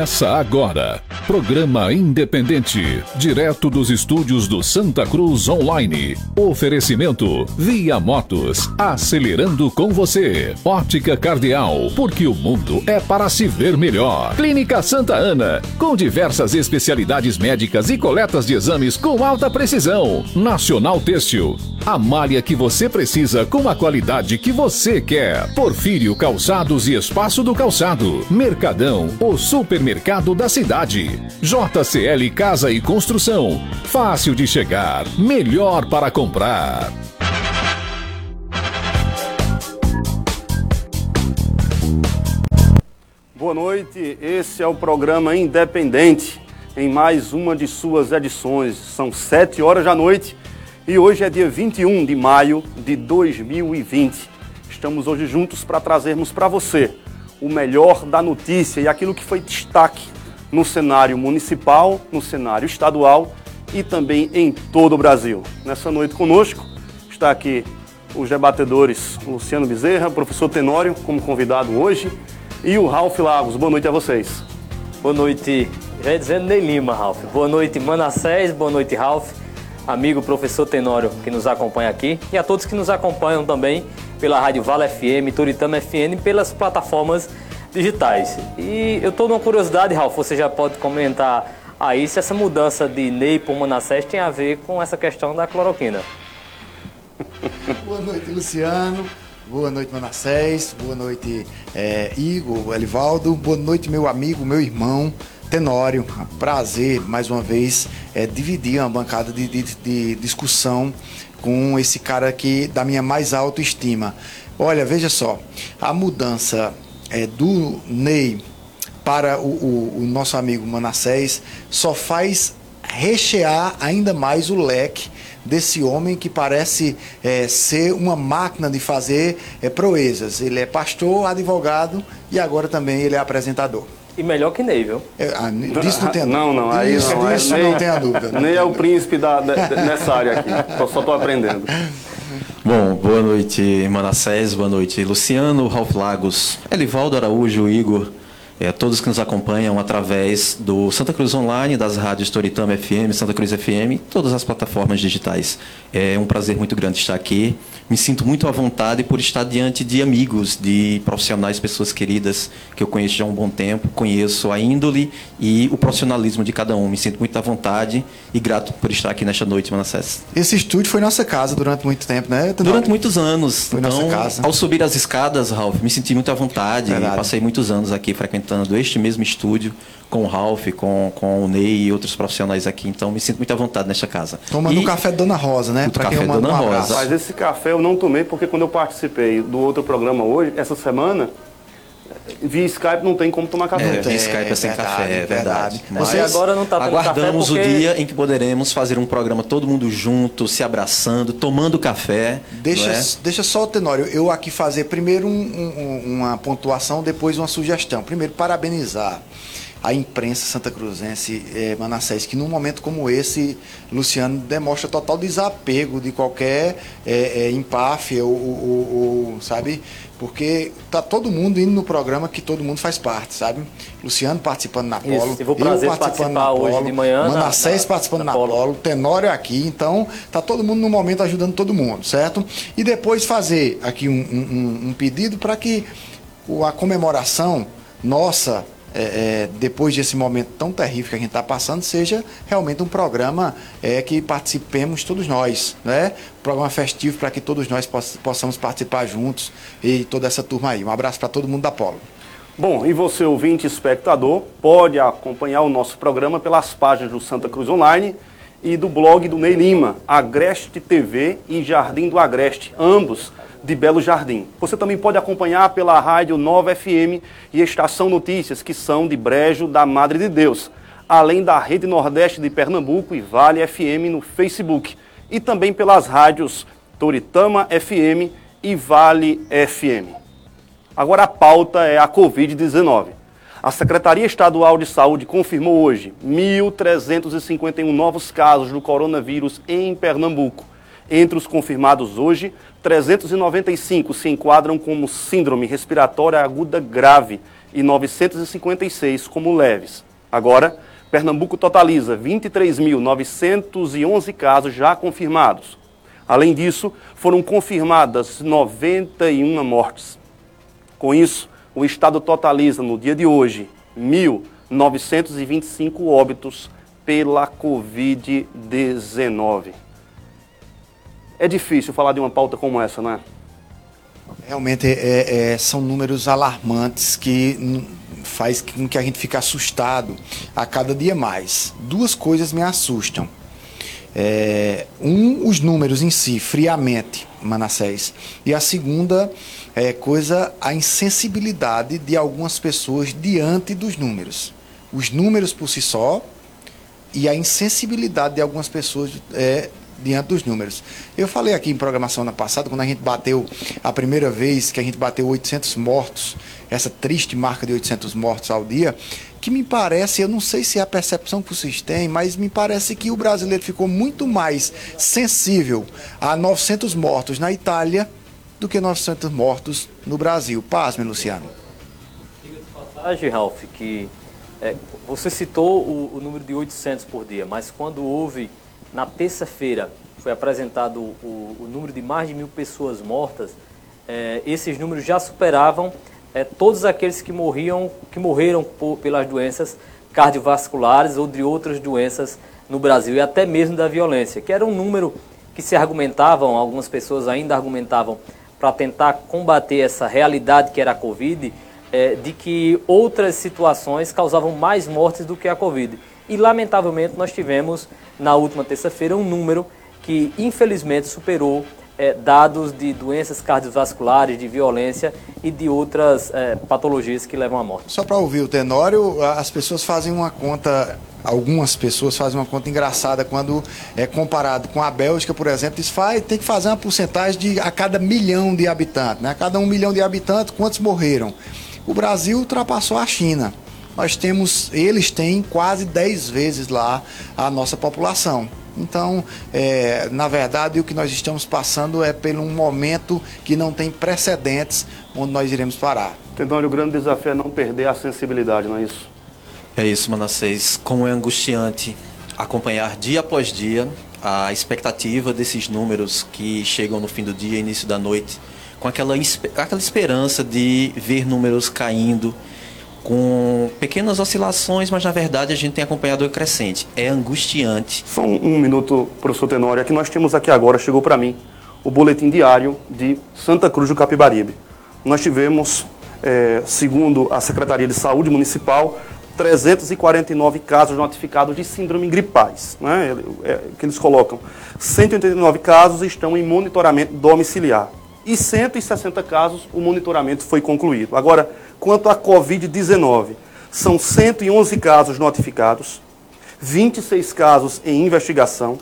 Começa agora. Programa independente, direto dos estúdios do Santa Cruz Online. Oferecimento Via Motos, acelerando com você. Ótica Cardeal, porque o mundo é para se ver melhor. Clínica Santa Ana, com diversas especialidades médicas e coletas de exames com alta precisão. Nacional Têxtil, a malha que você precisa com a qualidade que você quer. Porfírio Calçados e Espaço do Calçado. Mercadão, o supermercado da cidade. JCL Casa e Construção. Fácil de chegar, melhor para comprar. Boa noite, esse é o programa Independente, em mais uma de suas edições. São sete horas da noite e hoje é dia 21 de maio de 2020. Estamos hoje juntos para trazermos para você o melhor da notícia e aquilo que foi destaque no cenário municipal, no cenário estadual e também em todo o Brasil. Nessa noite conosco está aqui os debatedores Luciano Bezerra, professor Tenório, como convidado hoje, e o Ralf Lagos. Boa noite a vocês. Boa noite, já ia dizendo Ney Lima, Ralf. Boa noite, Manassés. Boa noite, Ralf. Amigo professor Tenório que nos acompanha aqui e a todos que nos acompanham também pela Rádio Vala FM, Turitama FM e pelas plataformas digitais. E eu estou numa curiosidade, Ralf, você já pode comentar aí se essa mudança de Ney para Manassés tem a ver com essa questão da cloroquina. Boa noite, Luciano. Boa noite, Manassés. Boa noite, é, Igor, Elivaldo. Boa noite, meu amigo, meu irmão, Tenório. Prazer, mais uma vez, é, dividir uma bancada de, de, de discussão com esse cara aqui da minha mais alta estima. Olha, veja só, a mudança é, do Ney para o, o, o nosso amigo Manassés só faz rechear ainda mais o leque desse homem que parece é, ser uma máquina de fazer é, proezas. Ele é pastor, advogado e agora também ele é apresentador. E melhor que Ney, viu? É, ah, disso não tem dúvida. Não, não, aí disso, não. Disso Ney, não tenha dúvida. Ney é o príncipe da, de, nessa área aqui. Só estou aprendendo. Bom, boa noite, Manassés, boa noite, Luciano, Ralf Lagos, Elivaldo Araújo, Igor, é, todos que nos acompanham através do Santa Cruz Online, das rádios Toritama FM, Santa Cruz FM, todas as plataformas digitais. É um prazer muito grande estar aqui. Me sinto muito à vontade por estar diante de amigos, de profissionais, pessoas queridas que eu conheço já há um bom tempo, conheço a índole e o profissionalismo de cada um. Me sinto muito à vontade e grato por estar aqui nesta noite, Manassés. Esse estúdio foi nossa casa durante muito tempo, né? Tenório? Durante muitos anos. Foi então, nossa casa. Ao subir as escadas, Ralph, me senti muito à vontade. Verdade. Passei muitos anos aqui frequentando este mesmo estúdio com o Ralph, com, com o Ney e outros profissionais aqui. Então, me sinto muito à vontade nesta casa. Tomando e o café Dona Rosa, né? O Pra quem café Dona um Rosa. Mas esse café eu não tomei porque quando eu participei do outro programa hoje, essa semana, via Skype não tem como tomar café. É, tem, via Skype é sem verdade, café, é verdade. verdade. Mas Você agora não tá tendo aguardamos café porque- o dia em que poderemos fazer um programa todo mundo junto, se abraçando, tomando café. Deixa, é? deixa só o Tenório, eu aqui fazer primeiro um- um- uma pontuação, depois uma sugestão. Primeiro, parabenizar a imprensa santa cruzense, eh, Manassés, que num momento como esse, Luciano demonstra total desapego de qualquer eh, eh, empáfia ou, ou- ou, sabe? Porque tá todo mundo indo no programa que todo mundo faz parte, sabe? Luciano participando na Isso, Polo, tive o prazer de participar hoje de manhã na- Manassés na- participando na na Polo. Polo, Tenório aqui, então tá todo mundo no momento ajudando todo mundo, certo? E depois fazer aqui um, um- um pedido para que a comemoração nossa, é, é, depois desse momento tão terrível que a gente está passando, seja realmente um programa é, que participemos todos nós, né? Um programa festivo para que todos nós poss- possamos participar juntos e toda essa turma aí. Um abraço para todo mundo da Polo. Bom, e você, ouvinte e espectador, pode acompanhar o nosso programa pelas páginas do Santa Cruz Online e do blog do Ney Lima, Agreste TV e Jardim do Agreste, ambos de Belo Jardim. Você também pode acompanhar pela rádio Nova FM e Estação Notícias, que são de Brejo da Madre de Deus, além da Rede Nordeste de Pernambuco e Vale FM no Facebook, e também pelas rádios Toritama FM e Vale FM. Agora a pauta é a Covid-19. A Secretaria Estadual de Saúde confirmou hoje 1.351 novos casos do coronavírus em Pernambuco. Entre os confirmados hoje, 395 se enquadram como síndrome respiratória aguda grave e 956 como leves. Agora, Pernambuco totaliza 23.911 casos já confirmados. Além disso, foram confirmadas 91 mortes. Com isso, o estado totaliza no dia de hoje 1.925 óbitos pela Covid-19. É difícil falar de uma pauta como essa, não é? Realmente é, é, são números alarmantes que faz com que a gente fique assustado a cada dia mais. Duas coisas me assustam. É, um, os números em si, friamente, Manassés. E a segunda é coisa, a insensibilidade de algumas pessoas diante dos números. Os números por si só e a insensibilidade de algumas pessoas é, diante dos números. Eu falei aqui em programação na passada, quando a gente bateu a primeira vez que a gente bateu 800 mortos, essa triste marca de 800 mortos ao dia, que me parece, eu não sei se é a percepção que vocês têm, mas me parece que o brasileiro ficou muito mais sensível a 900 mortos na Itália do que 900 mortos no Brasil. Pasme, Luciano. Diga de passagem, Ralf, que é, você citou o, o número de 800 por dia, mas quando houve na terça-feira foi apresentado o, o, número de mais de mil pessoas mortas, é, esses números já superavam é, todos aqueles que morriam, que morreram por, pelas doenças cardiovasculares ou de outras doenças no Brasil e até mesmo da violência, que era um número que se argumentavam, algumas pessoas ainda argumentavam para tentar combater essa realidade que era a Covid, é, de que outras situações causavam mais mortes do que a Covid. E, lamentavelmente, nós tivemos, na última terça-feira, um número que, infelizmente, superou é, dados de doenças cardiovasculares, de violência e de outras é, patologias que levam à morte. Só para ouvir o Tenório, as pessoas fazem uma conta, algumas pessoas fazem uma conta engraçada quando é comparado com a Bélgica, por exemplo, diz, faz, tem que fazer uma porcentagem de a cada milhão de habitantes. Né? A cada um milhão de habitantes, quantos morreram? O Brasil ultrapassou a China nós temos, eles têm quase 10 vezes lá a nossa população. Então, é, na verdade, o que nós estamos passando é por um momento que não tem precedentes onde nós iremos parar. Então, o grande desafio é não perder a sensibilidade, não é isso? É isso, Manassés. Como é angustiante acompanhar dia após dia a expectativa desses números que chegam no fim do dia, início da noite, com aquela, aquela esperança de ver números caindo com pequenas oscilações, mas na verdade a gente tem acompanhado o crescente. É angustiante. Só um, um minuto, professor Tenório. É que nós temos aqui agora, chegou para mim, o boletim diário de Santa Cruz do Capibaribe. Nós tivemos, é, segundo a Secretaria de Saúde Municipal, 349 casos notificados de síndrome gripais, né? É, é, que eles colocam. 189 casos estão em monitoramento domiciliar. E 160 casos o monitoramento foi concluído. Agora, Quanto à Covid-19, são 111 casos notificados, 26 casos em investigação,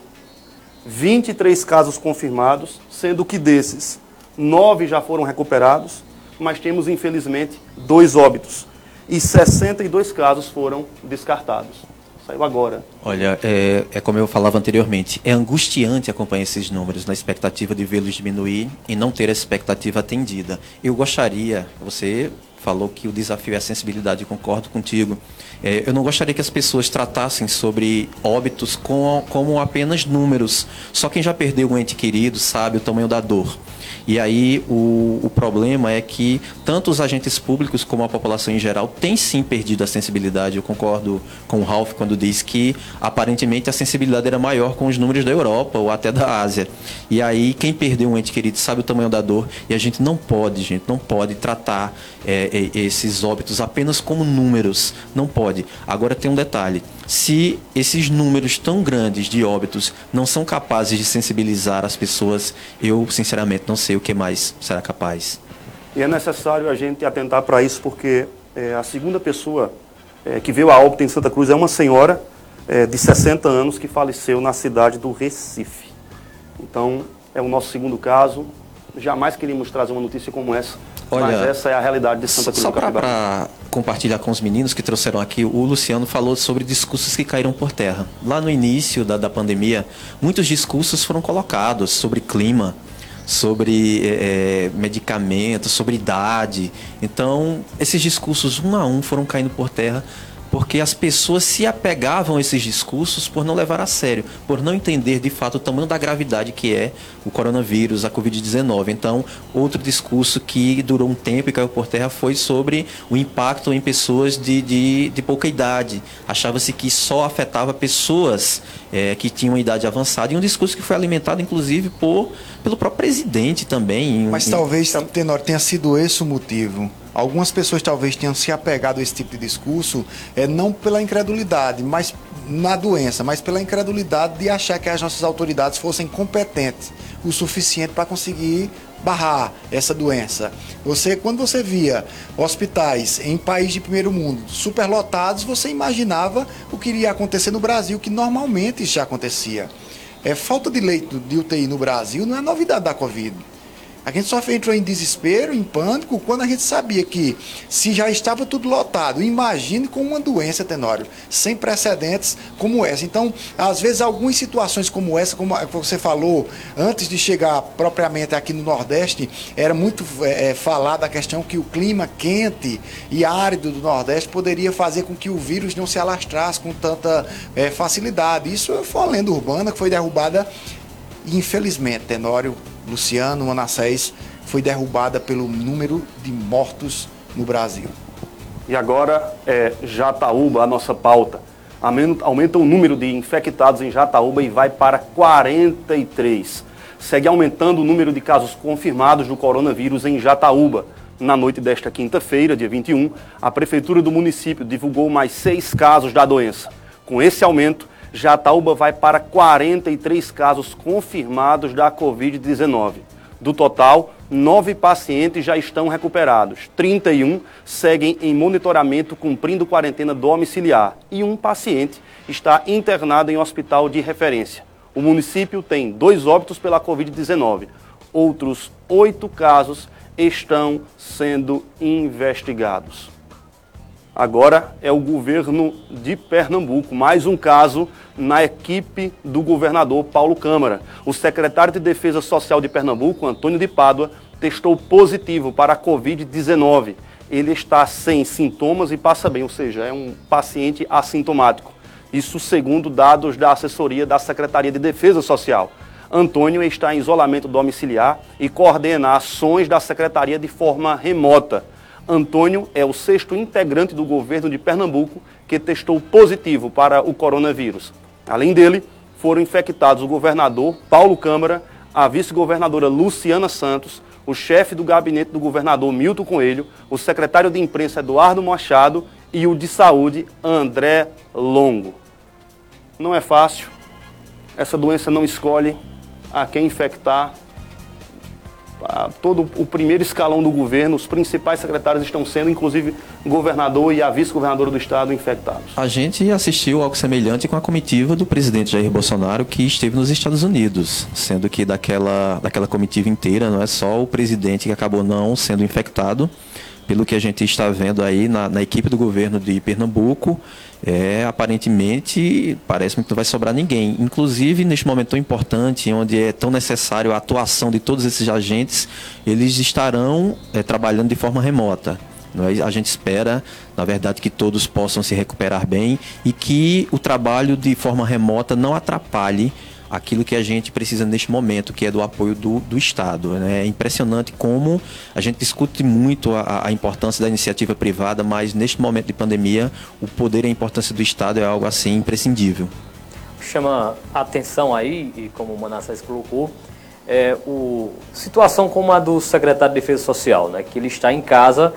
23 casos confirmados, sendo que desses, nove já foram recuperados, mas temos, infelizmente, dois óbitos. E 62 casos foram descartados. Saiu agora. Olha, é, é, como eu falava anteriormente, é angustiante acompanhar esses números na expectativa de vê-los diminuir e não ter a expectativa atendida. Eu gostaria, você falou que o desafio é a sensibilidade, concordo contigo. É, eu não gostaria que as pessoas tratassem sobre óbitos com, como apenas números. Só quem já perdeu um ente querido sabe o tamanho da dor. E aí o, o problema é que tanto os agentes públicos como a população em geral tem sim perdido a sensibilidade. Eu concordo com o Ralph quando diz que aparentemente a sensibilidade era maior com os números da Europa ou até da Ásia. E aí quem perdeu um ente querido sabe o tamanho da dor e a gente não pode, gente, não pode tratar é, é esses óbitos apenas como números. Não pode. Agora tem um detalhe se esses números tão grandes de óbitos não são capazes de sensibilizar as pessoas, eu sinceramente não sei o que mais será capaz. E é necessário a gente atentar para isso, porque é, a segunda pessoa é, que veio a óbito em Santa Cruz é uma senhora é, de 60 anos que faleceu na cidade do Recife. Então, é o nosso segundo caso. Jamais queríamos trazer uma notícia como essa, Olha, mas essa é a realidade de Santa Cruz Só para compartilhar com os meninos que trouxeram aqui, o Luciano falou sobre discursos que caíram por terra. Lá no início da, da pandemia, muitos discursos foram colocados sobre clima, sobre é, medicamentos, sobre idade. Então, esses discursos um a um foram caindo por terra porque as pessoas se apegavam a esses discursos por não levar a sério, por não entender de fato o tamanho da gravidade que é o coronavírus, a Covid-19. Então, outro discurso que durou um tempo e caiu por terra foi sobre o impacto em pessoas de, de, de pouca idade. Achava-se que só afetava pessoas é, que tinham uma idade avançada, e um discurso que foi alimentado, inclusive, por, pelo próprio presidente também. Mas em, talvez, em... Tenor, tenha sido esse o motivo Algumas pessoas talvez tenham se apegado a esse tipo de discurso, é, não pela incredulidade, mas na doença, mas pela incredulidade de achar que as nossas autoridades fossem competentes o suficiente para conseguir barrar essa doença. Você, quando você via hospitais em países de primeiro mundo superlotados, você imaginava o que iria acontecer no Brasil, que normalmente já acontecia. É, falta de leito de UTI no Brasil não é novidade da Covid. A gente só entrou em desespero, em pânico, quando a gente sabia que se já estava tudo lotado, imagine com uma doença, Tenório, sem precedentes como essa. Então, às vezes, algumas situações como essa, como você falou, antes de chegar propriamente aqui no Nordeste, era muito é, é falada a questão que o clima quente e árido do Nordeste poderia fazer com que o vírus não se alastrasse com tanta é, facilidade. Isso foi uma lenda urbana que foi derrubada, infelizmente, Tenório Luciano Manassés foi derrubada pelo número de mortos no Brasil. E agora é Jataúba, a nossa pauta. Aumenta o número de infectados em Jataúba e vai para 43. Segue aumentando o número de casos confirmados do coronavírus em Jataúba. Na noite desta quinta-feira, dia 21, a Prefeitura do município divulgou mais seis casos da doença. Com esse aumento, Jataúba vai para 43 casos confirmados da Covid-19. Do total, nove pacientes já estão recuperados, 31 seguem em monitoramento cumprindo quarentena domiciliar e um paciente está internado em hospital de referência. O município tem dois óbitos pela Covid-19. Outros oito casos estão sendo investigados. Agora é o governo de Pernambuco. Mais um caso na equipe do governador Paulo Câmara. O secretário de Defesa Social de Pernambuco, Antônio de Pádua, testou positivo para a Covid-19. Ele está sem sintomas e passa bem, ou seja, é um paciente assintomático. Isso segundo dados da assessoria da Secretaria de Defesa Social. Antônio está em isolamento domiciliar e coordena ações da secretaria de forma remota. Antônio é o sexto integrante do governo de Pernambuco que testou positivo para o coronavírus. Além dele, foram infectados o governador Paulo Câmara, a vice-governadora Luciana Santos, o chefe do gabinete do governador Milton Coelho, o secretário de imprensa Eduardo Machado e o de saúde André Longo. Não é fácil, essa doença não escolhe a quem infectar, todo o primeiro escalão do governo, os principais secretários estão sendo, inclusive, governador e a vice-governadora do estado infectados. A gente assistiu algo semelhante com a comitiva do presidente Jair Bolsonaro que esteve nos Estados Unidos, sendo que daquela, daquela comitiva inteira não é só o presidente que acabou não sendo infectado, pelo que a gente está vendo aí na, na equipe do governo de Pernambuco, é, aparentemente parece-me que não vai sobrar ninguém. Inclusive, neste momento tão importante, onde é tão necessário a atuação de todos esses agentes, eles estarão é, trabalhando de forma remota. É? A gente espera, na verdade, que todos possam se recuperar bem e que o trabalho de forma remota não atrapalhe aquilo que a gente precisa neste momento, que é do apoio do, do Estado. Né? É impressionante como a gente discute muito a, a, importância da iniciativa privada, mas neste momento de pandemia, o poder e a importância do Estado é algo assim imprescindível. Chama a atenção aí, e como o Manassés colocou, é o situação como a do secretário de Defesa Social, né? que ele está em casa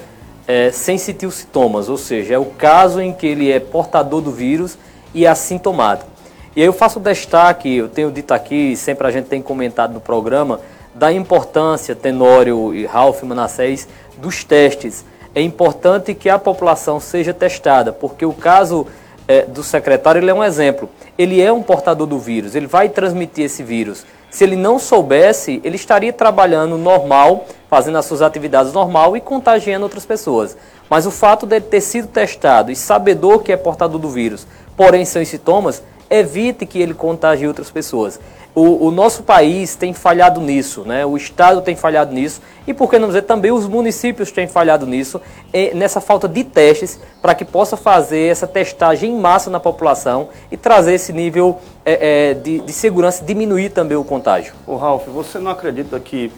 é, sem sentir os sintomas, ou seja, é o caso em que ele é portador do vírus e assintomático. E aí eu faço destaque, eu tenho dito aqui, sempre a gente tem comentado no programa, da importância, Tenório e Ralph Manassés, dos testes. É importante que a população seja testada, porque o caso é, do secretário é um exemplo. Ele é um portador do vírus, ele vai transmitir esse vírus. Se ele não soubesse, ele estaria trabalhando normal, fazendo as suas atividades normal e contagiando outras pessoas. Mas o fato dele ter sido testado e sabedor que é portador do vírus, porém sem sintomas, evite que ele contagie outras pessoas. O, o, nosso país tem falhado nisso, né? o Estado tem falhado nisso e, por que não dizer, também os municípios têm falhado nisso, nessa falta de testes para que possa fazer essa testagem em massa na população e trazer esse nível é, é, de, de, segurança, diminuir também o contágio. Ô Ralf, você não acredita que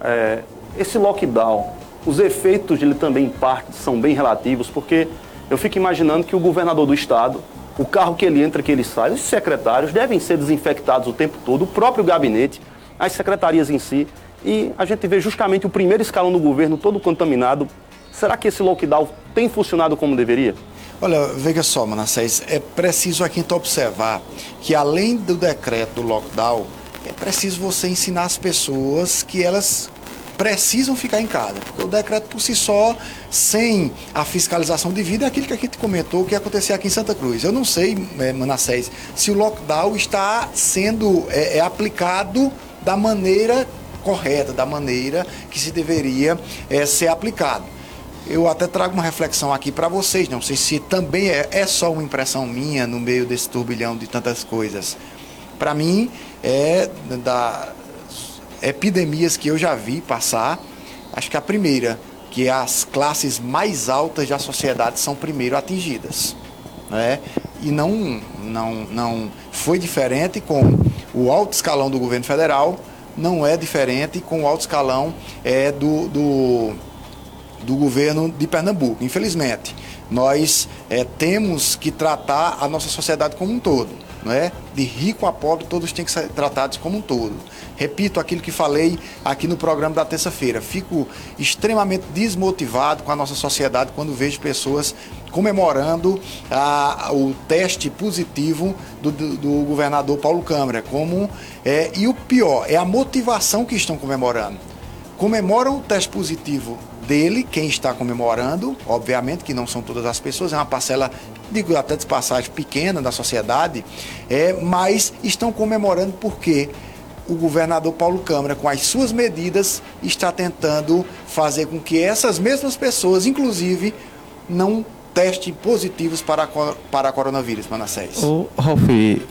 é, esse lockdown, os efeitos dele também em parte são bem relativos, porque eu fico imaginando que o governador do Estado o carro que ele entra, que ele sai, os secretários devem ser desinfectados o tempo todo, o próprio gabinete, as secretarias em si. E a gente vê justamente o primeiro escalão do governo todo contaminado. Será que esse lockdown tem funcionado como deveria? Olha, veja só, Manassés, é preciso aqui então observar que além do decreto do lockdown, é preciso você ensinar as pessoas que elas precisam ficar em casa. Porque o decreto por si só, sem a fiscalização de vida, é aquilo que a gente comentou que ia acontecer aqui em Santa Cruz. Eu não sei, é, Manassés, se o lockdown está sendo é, é aplicado da maneira correta, da maneira que se deveria é, ser aplicado. Eu até trago uma reflexão aqui para vocês, não sei se também é, é só uma impressão minha no meio desse turbilhão de tantas coisas. Para mim, é da, epidemias que eu já vi passar, acho que a primeira, que as classes mais altas da sociedade são primeiro atingidas. Né? E não, não, não foi diferente com o alto escalão do governo federal, não é diferente com o alto escalão é, do, do, do governo de Pernambuco, infelizmente. Nós é, temos que tratar a nossa sociedade como um todo. Não é? De rico a pobre, todos têm que ser tratados como um todo. Repito aquilo que falei aqui no programa da terça-feira. Fico extremamente desmotivado com a nossa sociedade quando vejo pessoas comemorando ah, o teste positivo do, do, do, governador Paulo Câmara. Como, é, e o pior, é a motivação que estão comemorando. Comemoram o teste positivo dele, quem está comemorando, obviamente que não são todas as pessoas, é uma parcela, digo até de passagem, pequena da sociedade, é, mas estão comemorando porque o governador Paulo Câmara, com as suas medidas, está tentando fazer com que essas mesmas pessoas, inclusive, não testes positivos para, para coronavírus, Manassés. O Ralf,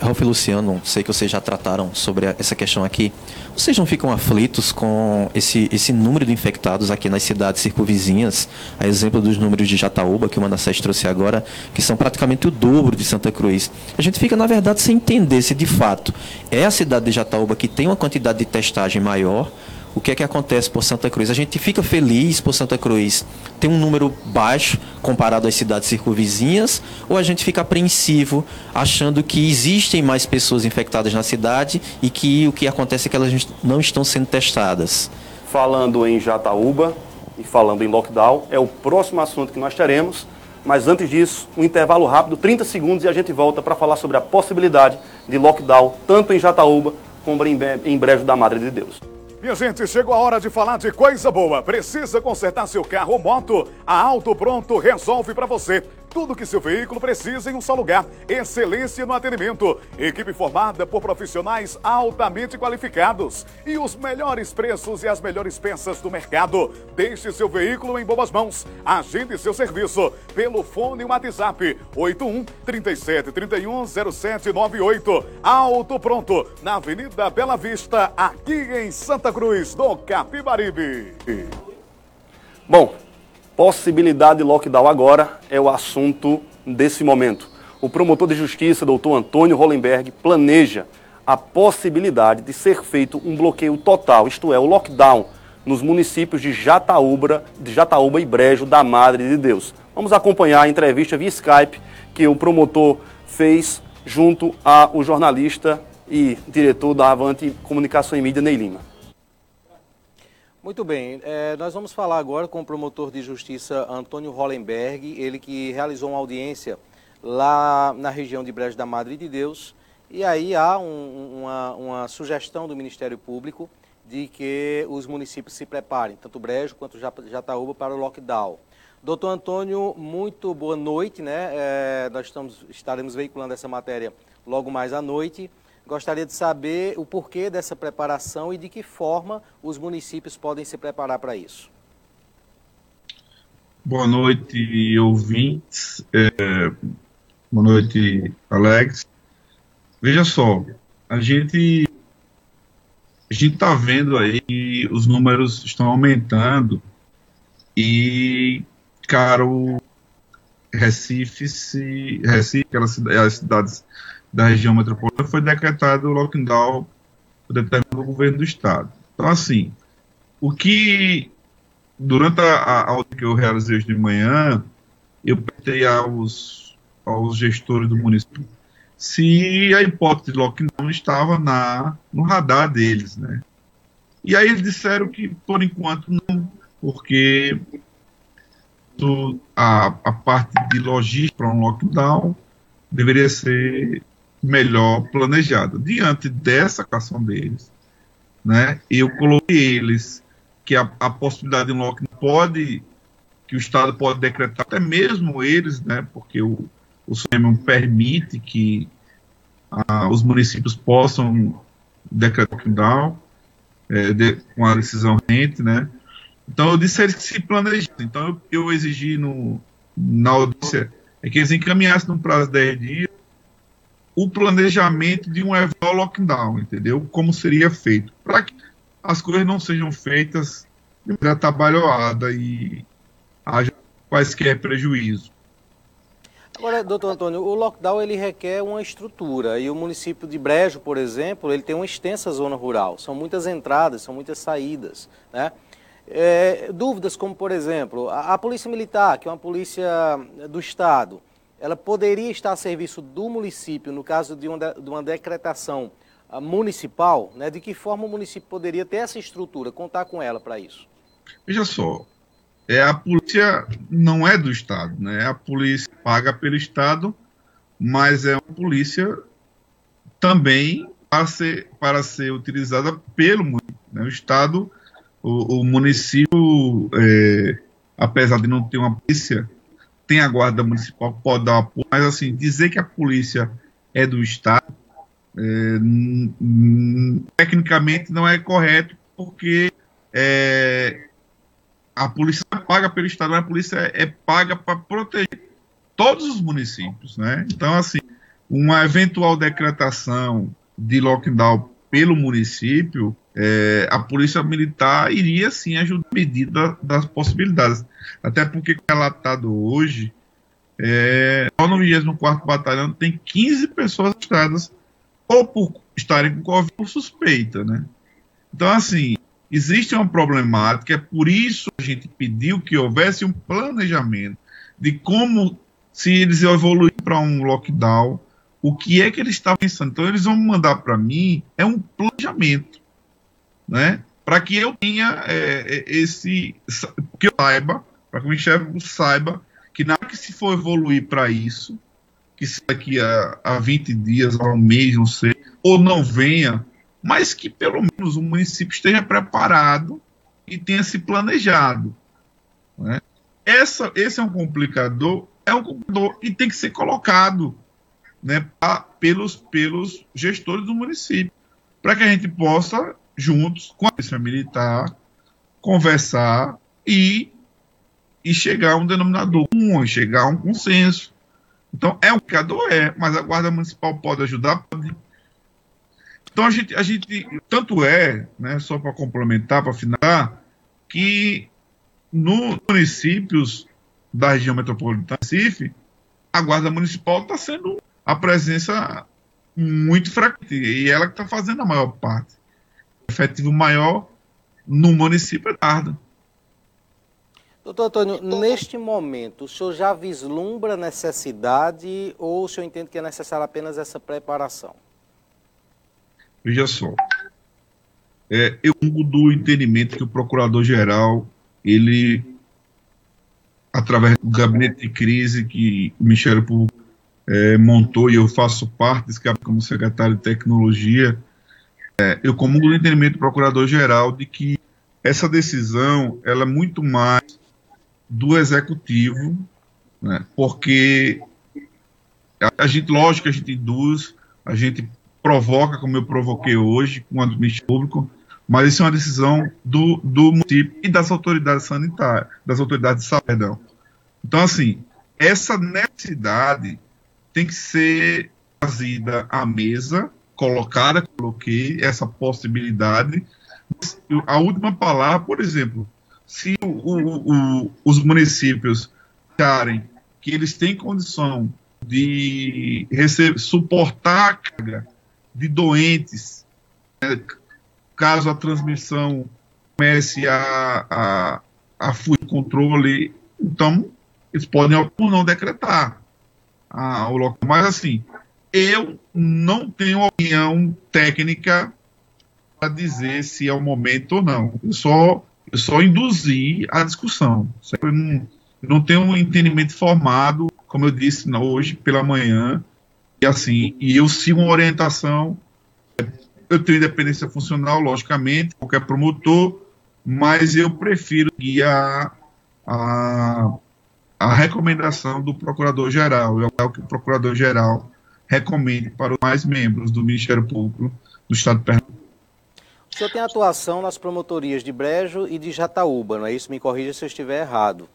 Ralf Luciano, sei que vocês já trataram sobre essa questão aqui. Vocês não ficam aflitos com esse, esse número de infectados aqui nas cidades circunvizinhas? A exemplo dos números de Jataúba, que o Manassés trouxe agora, que são praticamente o dobro de Santa Cruz. A gente fica, na verdade, sem entender se de fato é a cidade de Jataúba que tem uma quantidade de testagem maior o que é que acontece por Santa Cruz? A gente fica feliz por Santa Cruz ter um número baixo comparado às cidades circunvizinhas, ou a gente fica apreensivo achando que existem mais pessoas infectadas na cidade e que o que acontece é que elas não estão sendo testadas? Falando em Jataúba e falando em lockdown, é o próximo assunto que nós teremos. Mas antes disso, um intervalo rápido, 30 segundos, e a gente volta para falar sobre a possibilidade de lockdown, tanto em Jataúba como em Brejo da Madre de Deus. Minha gente, chegou a hora de falar de coisa boa. Precisa consertar seu carro ou moto? A Auto Pronto resolve para você. Tudo que seu veículo precisa em um só lugar. Excelência no atendimento. Equipe formada por profissionais altamente qualificados. E os melhores preços e as melhores peças do mercado. Deixe seu veículo em boas mãos. Agende seu serviço pelo fone WhatsApp 81 37 31 0798. Auto Pronto, na Avenida Bela Vista, aqui em Santa Cruz, do Capibaribe. Bom, Possibilidade de lockdown agora é o assunto desse momento. O promotor de justiça, doutor Antônio Hollenberg, planeja a possibilidade de ser feito um bloqueio total, isto é, o lockdown, nos municípios de Jataúba, de Jataúba e Brejo da Madre de Deus. Vamos acompanhar a entrevista via Skype que o promotor fez junto ao jornalista e diretor da Avante Comunicação e Mídia, Ney Lima. Muito bem, é, nós vamos falar agora com o promotor de justiça Antônio Hollenberg, ele que realizou uma audiência lá na região de Brejo da Madre de Deus, e aí há um, uma, uma, sugestão do Ministério Público de que os municípios se preparem, tanto Brejo quanto Jataúba, para o lockdown. Doutor Antônio, muito boa noite, né? É, nós estamos, estaremos veiculando essa matéria logo mais à noite. Gostaria de saber o porquê dessa preparação e de que forma os municípios podem se preparar para isso. Boa noite, ouvintes. É, boa noite, Alex. Veja só, a gente a gente está vendo aí que os números estão aumentando e, cara, o Recife, se, Recife aquelas as cidades da região metropolitana, foi decretado o lockdown por determinado governo do estado. Então, assim, o que, durante a aula que eu realizei hoje de manhã, eu perguntei aos, aos gestores do município se a hipótese de lockdown estava na, no radar deles, né? E aí eles disseram que, por enquanto, não, porque do, a, a parte de logística para um lockdown deveria ser melhor planejada. Diante dessa questão deles, né, eu coloquei eles que a, a possibilidade de lockdown pode, que o Estado pode decretar, até mesmo eles, né, porque o, o Supremo permite que ah, os municípios possam decretar lockdown é, de, com a decisão rente, né? Então eu disse a eles que se planejassem. Então eu, eu, exigi no, na audiência é que eles encaminhassem no prazo de 10 dias o planejamento de um eventual lockdown, entendeu? Como seria feito, para que as coisas não sejam feitas de maneira trabalhada e haja quaisquer prejuízo. Agora, doutor Antônio, o lockdown ele requer uma estrutura e o município de Brejo, por exemplo, ele tem uma extensa zona rural. São muitas entradas, são muitas saídas, né? É, dúvidas como, por exemplo, a, a, Polícia Militar, que é uma polícia do Estado, ela poderia estar a serviço do município no caso de uma, de uma decretação ah, municipal, né? De que forma o município poderia ter essa estrutura, contar com ela para isso? Veja só, é a polícia não é do Estado, né? A polícia paga pelo Estado, mas é uma polícia também para ser, para ser utilizada pelo município. Né? O Estado, o, o município, é, apesar de não ter uma polícia, tem a guarda municipal que pode dar apoio, mas assim, dizer que a polícia é do Estado, é, tecnicamente não é correto, porque é, a polícia é paga pelo Estado, mas a polícia é, é paga para proteger todos os municípios, né? Então, assim, uma eventual decretação de lockdown pelo município, é, a polícia militar iria sim ajudar a medida das possibilidades. Até porque, relatado hoje, é, só no 24 Batalhão tem 15 pessoas registradas ou por estarem com Covid por suspeita, né? Então, assim, Existe uma problemática, é por isso a gente pediu que houvesse um planejamento de como, se eles evoluírem para um lockdown, o que é que eles estão pensando. Então, eles vão mandar para mim é um planejamento, né? Para que eu tenha é, é esse. que eu saiba, para que o enxergo saiba que na hora que se for evoluir para isso, que se daqui a, a 20 dias, a um mês, não sei, ou não venha mas que pelo menos o município esteja preparado e tenha se planejado. Né? Essa, esse é um complicador, é um complicador e tem que ser colocado né, pra, pelos, pelos gestores do município, para que a gente possa, juntos com a polícia militar, conversar e, e chegar a um denominador comum, chegar a um consenso. Então, é um complicador, é, mas a Guarda Municipal pode ajudar, pode então a gente, a gente tanto é, né, só para complementar, para afinar, que nos municípios da região metropolitana de Recife, a Guarda Municipal está sendo a presença muito frequente e ela que está fazendo a maior parte. Efetivo maior no município é Darda. Doutor Antônio, neste momento, o senhor já vislumbra necessidade ou o senhor entende que é necessária apenas essa preparação? Veja só. É, eu do entendimento que o procurador-geral, ele, através do gabinete de crise que o Ministério Público é, montou e eu faço parte desse gabinete como secretário de tecnologia, é, eu comungo do entendimento do procurador-geral de que essa decisão ela é muito mais do executivo, né, porque a, gente, lógico a gente induz, a gente provoca, como eu provoquei hoje, com o Ministério Público, mas isso é uma decisão do, do município e das autoridades sanitárias, das autoridades de saúde, perdão. Então, assim, essa necessidade tem que ser trazida à mesa, colocada, coloquei essa possibilidade. A última palavra, por exemplo, se o, o, o, os municípios acharem que eles têm condição de receber, suportar a carga de doentes, né, caso a transmissão comece a, a, a fugir controle, então eles podem ou não decretar a, o local. Mas assim, eu não tenho opinião técnica para dizer se é o momento ou não. Eu só, eu só induzi a discussão. Eu não, não tenho um entendimento formado, como eu disse hoje pela manhã, e assim, e eu sigo uma orientação. Eu tenho independência funcional, logicamente, qualquer promotor, mas eu prefiro guiar a, a recomendação do procurador-geral. É o que o procurador-geral recomende para os mais membros do Ministério Público do Estado de Pernambuco. O senhor tem atuação nas promotorias de Brejo e de Jataúba, não é isso? Me corrija se eu estiver errado.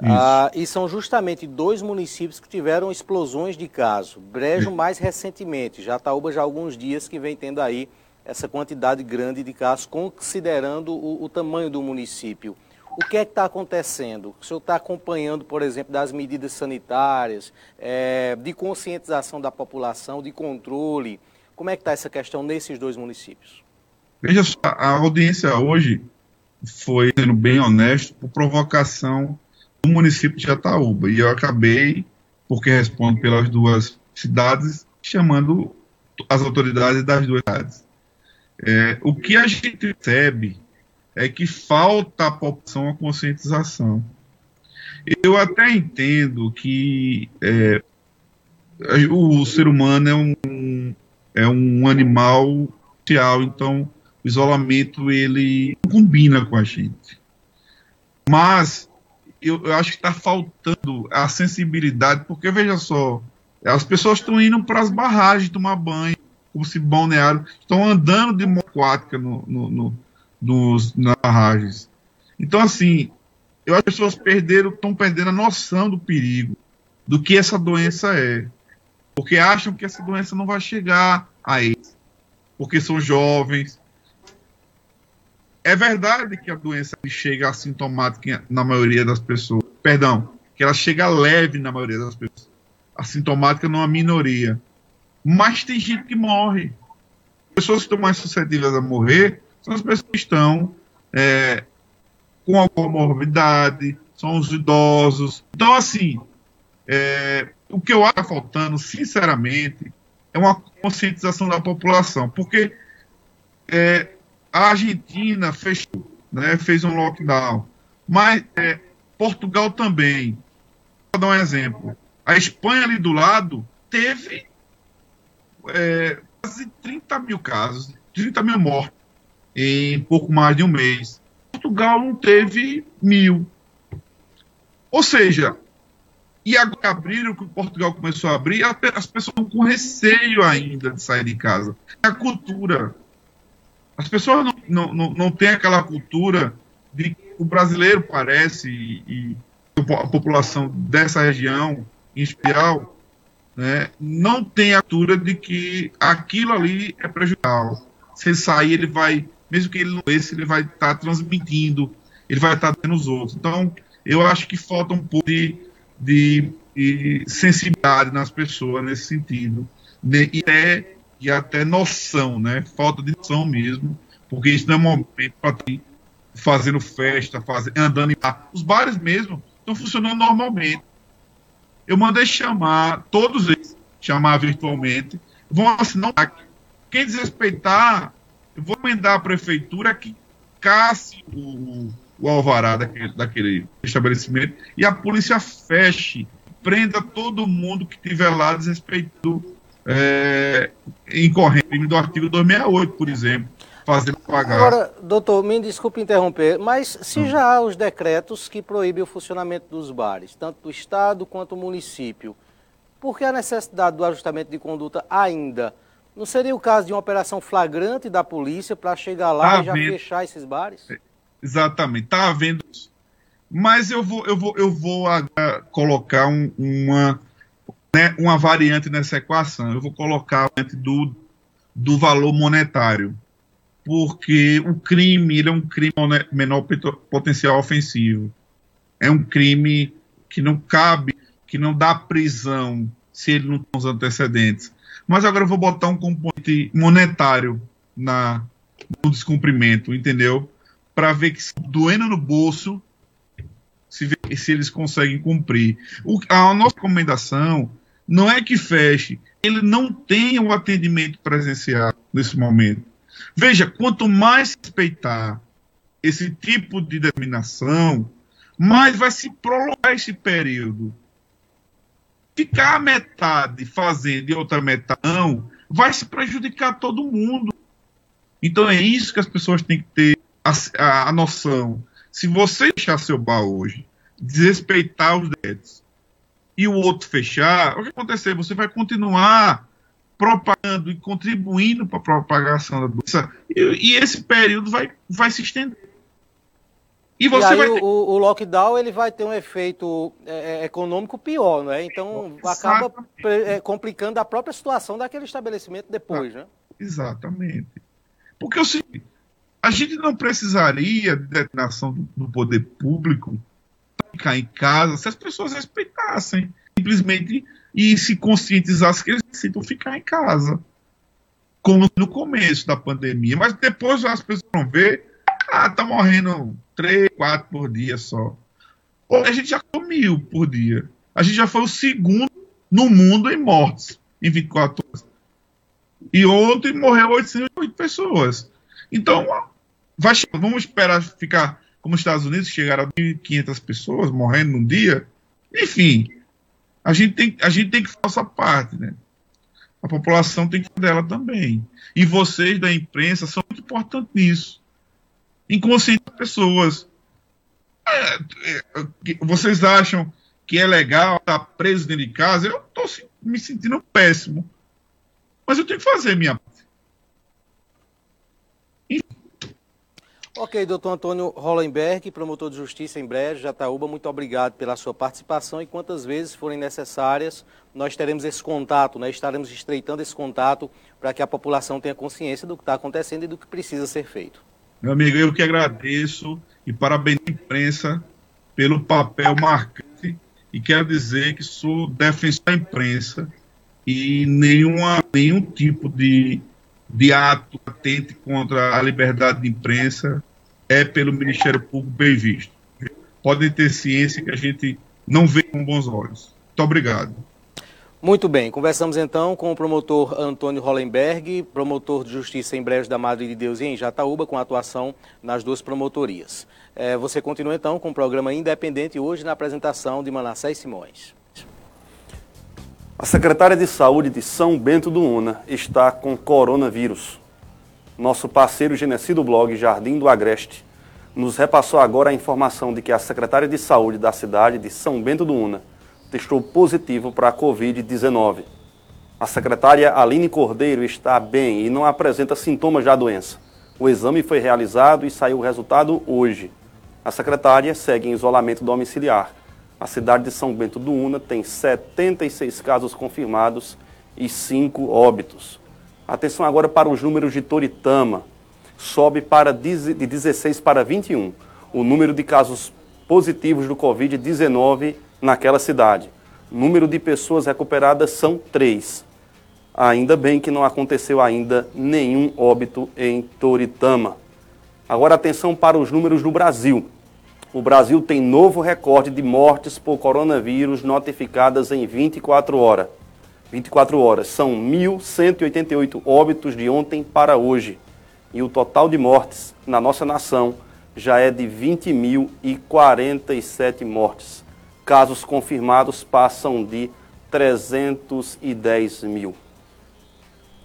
Ah, e são justamente dois municípios que tiveram explosões de caso. Brejo mais recentemente, Jataúba já há alguns dias que vem tendo aí essa quantidade grande de casos, considerando o, o tamanho do município. O que é que está acontecendo? O senhor está acompanhando, por exemplo, das medidas sanitárias, é, de conscientização da população, de controle. Como é que está essa questão nesses dois municípios? Veja só, a audiência hoje foi, sendo bem honesto, por provocação do município de Jataúba. E eu acabei, porque respondo pelas duas cidades, chamando as autoridades das duas cidades. É, o que a gente percebe é que falta à população a conscientização. Eu até entendo que é, o ser humano é um, é um animal social, então o isolamento ele combina com a gente. Mas eu, eu acho que está faltando a sensibilidade, porque veja só, as pessoas estão indo para as barragens tomar banho, como se balneário, estão andando de moto aquática no, no, no, nos, nas barragens. Então, assim, eu, as pessoas perderam, estão perdendo a noção do perigo, do que essa doença é. Porque acham que essa doença não vai chegar a eles, porque são jovens, é verdade que a doença chega assintomática na maioria das pessoas. Perdão, que ela chega leve na maioria das pessoas. Assintomática numa minoria. Mas tem gente que morre. Pessoas que estão mais suscetíveis a morrer são as pessoas que estão é, com alguma morbidade, são os idosos. Então, assim, é, o que eu acho tá faltando, sinceramente, é uma conscientização da população. Porque é, a Argentina fechou, né, fez um lockdown. Mas é, Portugal também. Vou dar um exemplo. A Espanha ali do lado teve é, quase 30 mil casos, 30 mil mortes em pouco mais de um mês. Portugal não teve mil. Ou seja, e agora abriram, que Portugal começou a abrir, as pessoas estão com receio ainda de sair de casa. É a cultura. As pessoas não, não, não, não têm aquela cultura de o brasileiro parece e, e a população dessa região em especial né, não tem a cultura de que aquilo ali é prejudicial. Se ele sair, ele vai, mesmo que ele não esse, ele vai estar tá transmitindo, ele vai estar tá dando os outros. Então, eu acho que falta um pouco de, de, de sensibilidade nas pessoas nesse sentido. Né, e é e até noção, né? Falta de noção mesmo, porque isso não é momento para ir fazendo festa, fazendo, andando em bar. Os bares mesmo estão funcionando normalmente. Eu mandei chamar, todos eles, chamar virtualmente, vão assinar um Quem desrespeitar, eu vou mandar a prefeitura que casse o, o alvará daquele, daquele estabelecimento e a polícia feche, prenda todo mundo que estiver lá desrespeitando é, incorrente do artigo 268, por exemplo, fazendo pagar. Agora, doutor, me desculpe interromper, mas se hum. já há os decretos que proíbem o funcionamento dos bares, tanto do Estado quanto do município, por que a necessidade do ajustamento de conduta ainda? Não seria o caso de uma operação flagrante da polícia para chegar lá tá e já fechar esses bares? É, exatamente, está havendo isso. Mas eu vou, eu vou, eu vou colocar um, uma, né, uma variante nessa equação. Eu vou colocar do, do valor monetário. Porque o crime ele é um crime menor potencial ofensivo. É um crime que não cabe, que não dá prisão se ele não tem os antecedentes. Mas agora eu vou botar um componente monetário na, no descumprimento, entendeu? Para ver que doendo no bolso, se, se eles conseguem cumprir. O, a nossa recomendação não é que feche, ele não tem o atendimento presencial nesse momento. Veja, quanto mais respeitar esse tipo de determinação, mais vai se prolongar esse período. Ficar a metade fazendo e outra metade não, vai se prejudicar todo mundo. Então é isso que as pessoas têm que ter a, a, a noção. Se você fechar seu bar hoje, desrespeitar os direitos, e o outro fechar, o que acontecer? Você vai continuar propagando e contribuindo para a propagação da doença, e, e, esse período vai, vai se estender. E, você e vai ter... o, o, lockdown ele vai ter um efeito é, é econômico pior, não é? Então acaba é, complicando a própria situação daquele estabelecimento depois, ah, né? Exatamente. Porque eu, a gente não precisaria de determinação do, do poder público ficar em casa se as pessoas respeitassem simplesmente e se conscientizassem que eles necessitam ficar em casa. Como no começo da pandemia. Mas depois as pessoas vão ver, ah, tá morrendo três, quatro por dia só. A gente já ficou mil por dia. A gente já foi o segundo no mundo em mortes em 24 horas. E ontem morreu 808 pessoas. Então, vai, vamos esperar ficar como os Estados Unidos, chegaram a 1.500 pessoas morrendo num dia. Enfim, a gente tem, a gente tem que fazer essa parte, né? A população tem que fazer dela também. E vocês da imprensa são muito importantes nisso. Inconscientes pessoas. É, é, vocês acham que é legal estar preso dentro de casa? Eu estou me sentindo péssimo. Mas eu tenho que fazer minha parte. Ok, doutor Antônio Hollenberg, promotor de justiça em Brejo, Jataúba, muito obrigado pela sua participação e quantas vezes forem necessárias, nós teremos esse contato, né? estaremos estreitando esse contato para que a população tenha consciência do que está acontecendo e do que precisa ser feito. Meu amigo, eu que agradeço e parabéns à imprensa pelo papel marcante e quero dizer que sou defensor da imprensa e nenhuma, nenhum tipo de de ato atente contra a liberdade de imprensa é pelo Ministério Público bem visto. Podem ter ciência que a gente não vê com bons olhos. Muito obrigado. Muito bem, conversamos então com o promotor Antônio Hollenberg, promotor de justiça em Brejo da Madre de Deus e em Jataúba, com atuação nas duas promotorias. É, você continua então com o programa Independente hoje na apresentação de Manassés Simões. A secretária de Saúde de São Bento do Una está com coronavírus. Nosso parceiro Genecido Blog Jardim do Agreste nos repassou agora a informação de que a secretária de Saúde da cidade de São Bento do Una testou positivo para a Covid-19. A secretária Aline Cordeiro está bem e não apresenta sintomas da doença. O exame foi realizado e saiu o resultado hoje. A secretária segue em isolamento domiciliar. A cidade de São Bento do Una tem 76 casos confirmados e 5 óbitos. Atenção agora para os números de Toritama. Sobe para de 16 para 21 o número de casos positivos do Covid-19 naquela cidade. Número de pessoas recuperadas são 3. Ainda bem que não aconteceu ainda nenhum óbito em Toritama. Agora atenção para os números do Brasil o Brasil tem novo recorde de mortes por coronavírus notificadas em 24 horas. 24 horas. São 1.188 óbitos de ontem para hoje. E o total de mortes na nossa nação já é de 20.047 mortes. Casos confirmados passam de 310 mil.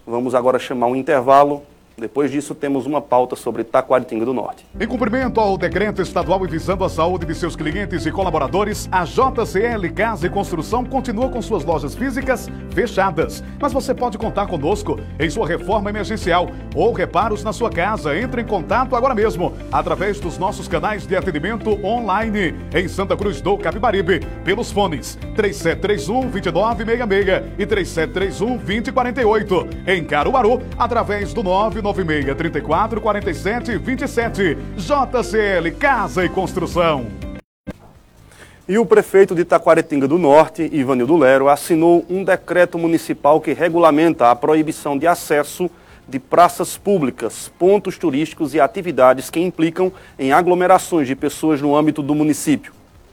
Vamos agora chamar um intervalo Depois disso, temos uma pauta sobre Taquaritinga do Norte. Em cumprimento ao decreto estadual e visando a saúde de seus clientes e colaboradores, a JCL Casa e Construção continua com suas lojas físicas fechadas. Mas você pode contar conosco em sua reforma emergencial ou reparos na sua casa. Entre em contato agora mesmo através dos nossos canais de atendimento online em Santa Cruz do Capibaribe pelos fones 3731 2966 e 3731 2048. Em Caruaru, através do 999 96 34 47 27. JCL Casa e Construção. E o prefeito de Taquaritinga do Norte, Ivanildo Lero, assinou um decreto municipal que regulamenta a proibição de acesso de praças públicas, pontos turísticos e atividades que implicam em aglomerações de pessoas no âmbito do município.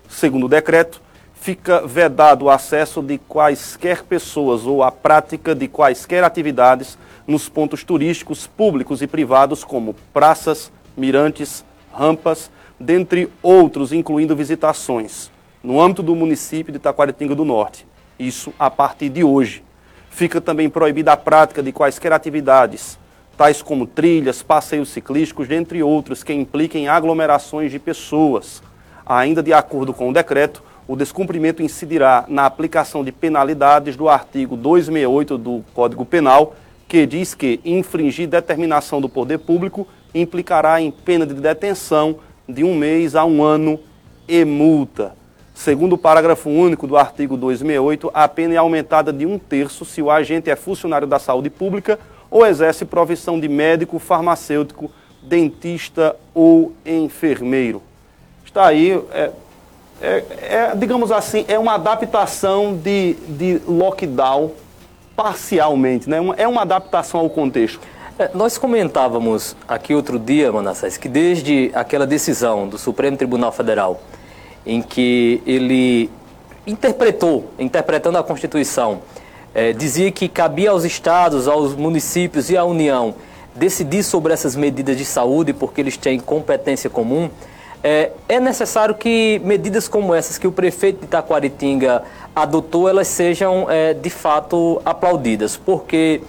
Segundo o decreto, fica vedado o acesso de quaisquer pessoas ou a prática de quaisquer atividades nos pontos turísticos públicos e privados, como praças, mirantes, rampas, dentre outros, incluindo visitações, no âmbito do município de Taquaritinga do Norte. Isso a partir de hoje. Fica também proibida a prática de quaisquer atividades, tais como trilhas, passeios ciclísticos, dentre outros, que impliquem aglomerações de pessoas. Ainda de acordo com o decreto, o descumprimento incidirá na aplicação de penalidades do artigo 268 do Código Penal que diz que infringir determinação do poder público implicará em pena de detenção de um mês a um ano e multa. Segundo o parágrafo único do artigo 268, a pena é aumentada de um terço se o agente é funcionário da saúde pública ou exerce profissão de médico, farmacêutico, dentista ou enfermeiro. Está aí, é, é, é, digamos assim, é uma adaptação de, de lockdown parcialmente, né? é uma adaptação ao contexto. É, nós comentávamos aqui outro dia, Manassés, que desde aquela decisão do Supremo Tribunal Federal, em que ele interpretou, interpretando a Constituição, é, dizia que cabia aos estados, aos municípios e à União decidir sobre essas medidas de saúde porque eles têm competência comum. É, é necessário que medidas como essas que o prefeito de Itaquaritinga adotou, elas sejam é, de fato aplaudidas, porque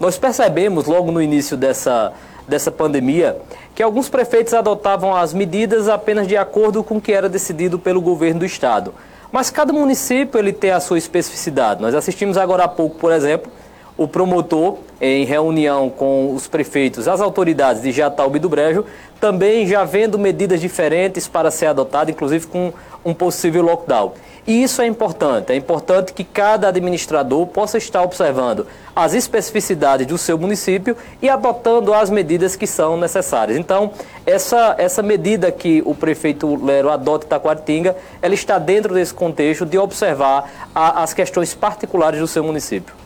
nós percebemos logo no início dessa, dessa pandemia que alguns prefeitos adotavam as medidas apenas de acordo com o que era decidido pelo governo do estado. Mas cada município ele tem a sua especificidade. Nós assistimos agora há pouco, por exemplo, o promotor, em reunião com os prefeitos, as autoridades de Jataúba e do Brejo, também já vendo medidas diferentes para ser adotadas, inclusive com um possível lockdown. E isso é importante. É importante que cada administrador possa estar observando as especificidades do seu município e adotando as medidas que são necessárias. Então, essa, essa medida que o prefeito Lero adota em Taquaritinga, ela está dentro desse contexto de observar a, as questões particulares do seu município.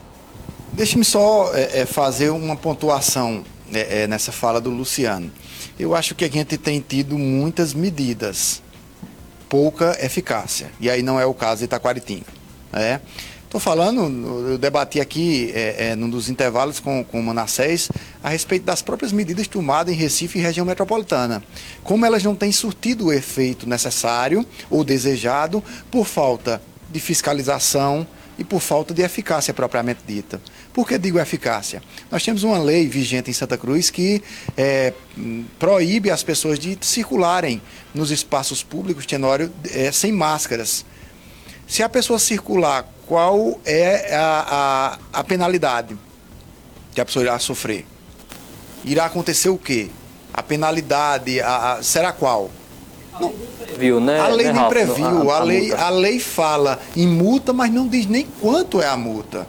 Deixe-me só é, é, fazer uma pontuação é, é, nessa fala do Luciano. Eu acho que a gente tem tido muitas medidas pouca eficácia. E aí não é o caso de Itaquaritinga. Né? Estou falando, eu debati aqui é, é, num dos intervalos com, com o Manassés a respeito das próprias medidas tomadas em Recife e região metropolitana. Como elas não têm surtido o efeito necessário ou desejado por falta de fiscalização, e por falta de eficácia propriamente dita. Por que digo eficácia? Nós temos uma lei vigente em Santa Cruz que é, proíbe as pessoas de circularem nos espaços públicos, Tenório, é, sem máscaras. Se a pessoa circular, qual é a, a, a penalidade que a pessoa irá sofrer? Irá acontecer o quê? A penalidade a, será qual? Não, previu, né? A lei né, nem previu. A, a, a, lei, a lei fala em multa, mas não diz nem quanto é a multa.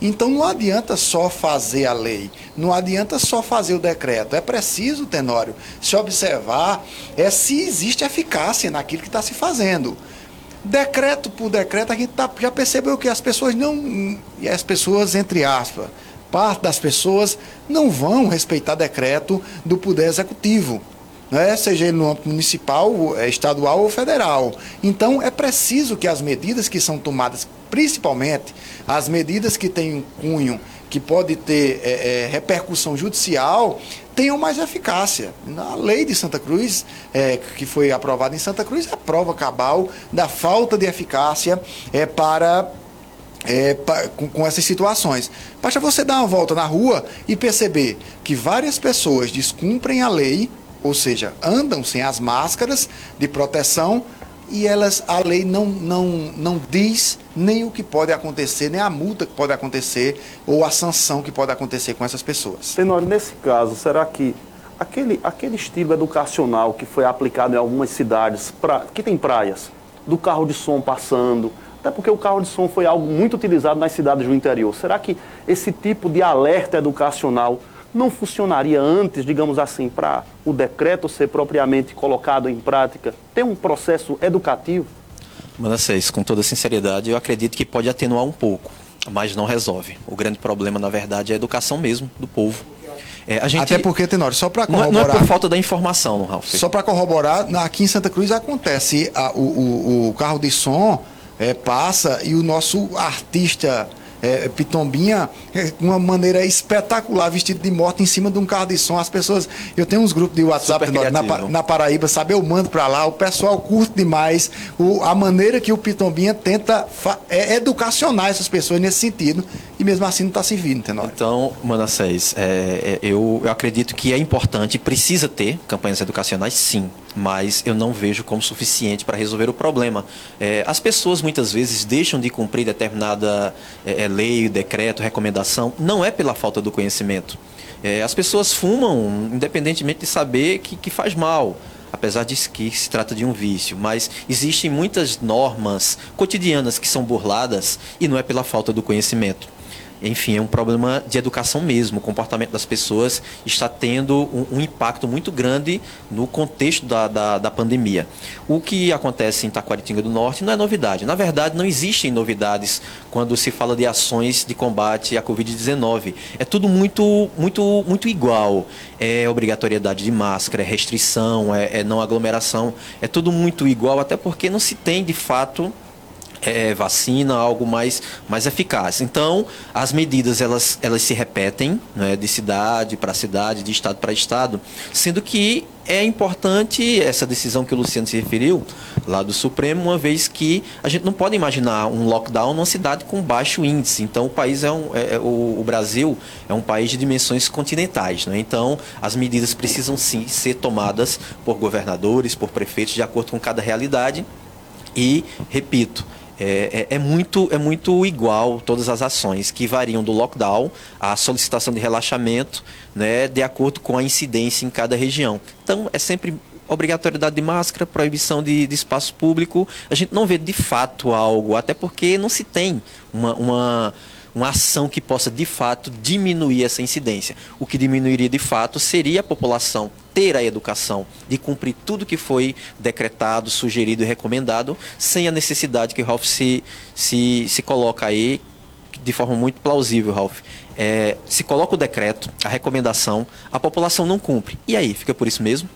Então não adianta só fazer a lei, não adianta só fazer o decreto. É preciso, Tenório, se observar é se existe eficácia naquilo que está se fazendo. Decreto por decreto, a gente tá, já percebeu que as pessoas não. E as pessoas, entre aspas, parte das pessoas não vão respeitar decreto do Poder Executivo né? seja ele no âmbito municipal, é, estadual ou federal. Então, é preciso que as medidas que são tomadas, principalmente as medidas que têm um cunho que pode ter é, é, repercussão judicial, tenham mais eficácia. A lei de Santa Cruz, é, que foi aprovada em Santa Cruz, é a prova cabal da falta de eficácia é, para é, com, com, essas situações. Basta você dar uma volta na rua e perceber que várias pessoas descumprem a lei, ou seja, andam sem as máscaras de proteção e elas a lei não, não, não diz nem o que pode acontecer, nem a multa que pode acontecer ou a sanção que pode acontecer com essas pessoas. Tenório, nesse caso, será que aquele, aquele estilo educacional que foi aplicado em algumas cidades, pra, que tem praias, do carro de som passando, até porque o carro de som foi algo muito utilizado nas cidades do interior. Será que esse tipo de alerta educacional não funcionaria antes, digamos assim, para o decreto ser propriamente colocado em prática, ter um processo educativo? Manassés, com toda sinceridade, eu acredito que pode atenuar um pouco, mas não resolve. O grande problema, na verdade, é a educação mesmo do povo. É, gente, Até porque, Tenório, só para corroborar... Não é, não é por falta da informação, Ralf. Só para corroborar, aqui em Santa Cruz acontece a, o, o, o carro de som é, passa e o nosso artista é, Pitombinha é, uma maneira espetacular, vestido de moto em cima de um carro de som. As pessoas. Eu tenho uns grupos de WhatsApp na, na, na, Paraíba, sabe? Eu mando para lá, o pessoal curte demais o, a maneira que o Pitombinha tenta é, educacionar essas pessoas nesse sentido e mesmo assim não está servindo, entendeu? Então, Manassés, é, é, eu, eu acredito que é importante, precisa ter campanhas educacionais, sim mas eu não vejo como suficiente para resolver o problema. É, as pessoas muitas vezes deixam de cumprir determinada é, é, lei, decreto, recomendação, não é pela falta do conhecimento. É, as pessoas fumam independentemente de saber que, que faz mal apesar de que se trata de um vício, mas existem muitas normas cotidianas que são burladas e não é pela falta do conhecimento enfim, é um problema de educação mesmo. O comportamento das pessoas está tendo um, um impacto muito grande no contexto da, da, da, pandemia. O que acontece em Taquaritinga do Norte não é novidade. Na verdade, não existem novidades quando se fala de ações de combate à Covid-19. É tudo muito, muito, muito igual. É obrigatoriedade de máscara, é restrição, é, é não aglomeração. É tudo muito igual, até porque não se tem de fato é, vacina, algo mais, mais eficaz. Então, as medidas elas, elas se repetem né, de cidade para cidade, de estado para estado, sendo que é importante essa decisão que o Luciano se referiu, lá do Supremo, uma vez que a gente não pode imaginar um lockdown numa cidade com baixo índice. Então, o país é um. É, é o, o, Brasil é um país de dimensões continentais. Né? Então, as medidas precisam sim ser tomadas por governadores, por prefeitos, de acordo com cada realidade. E, repito, é, é, é, muito, é muito igual todas as ações que variam do lockdown à solicitação de relaxamento, né, de acordo com a incidência em cada região. Então, é sempre obrigatoriedade de máscara, proibição de, de espaço público. A gente não vê de fato algo, até porque não se tem uma, uma uma ação que possa de fato diminuir essa incidência. O que diminuiria de fato seria a população ter a educação de cumprir tudo que foi decretado, sugerido e recomendado, sem a necessidade que o Ralph se, se, se coloca aí de forma muito plausível, Ralph. É, se coloca o decreto, a recomendação, a população não cumpre. E aí, fica por isso mesmo?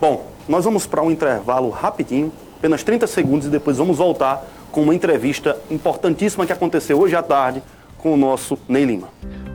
Bom, nós vamos para um intervalo rapidinho, apenas 30 segundos, e depois vamos voltar com uma entrevista importantíssima que aconteceu hoje à tarde com o nosso Ney Lima.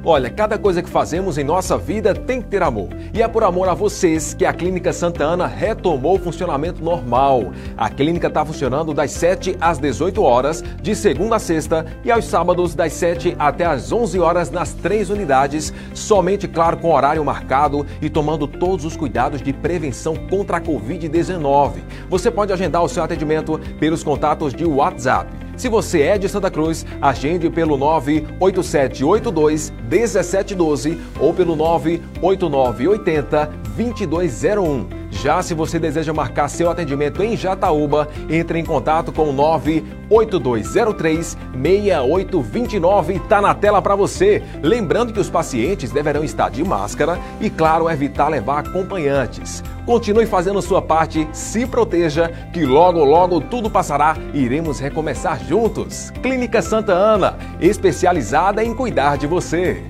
Olha, cada coisa que fazemos em nossa vida tem que ter amor. E é por amor a vocês que a Clínica Santa Ana retomou o funcionamento normal. A clínica está funcionando das 7 às 18 horas, de segunda a sexta, e aos sábados das 7 até às 11 horas nas três unidades, somente, claro, com horário marcado e tomando todos os cuidados de prevenção contra a Covid-19. Você pode agendar o seu atendimento pelos contatos de WhatsApp se você é de Santa Cruz, agende pelo 98782 1712 ou pelo 98980 2201. Já se você deseja marcar seu atendimento em Jataúba, entre em contato com o 98203 6829 está na tela para você. Lembrando que os pacientes deverão estar de máscara e, claro, evitar levar acompanhantes. Continue fazendo sua parte, se proteja, que logo, logo tudo passará e iremos recomeçar juntos. Clínica Santa Ana, especializada em cuidar de você.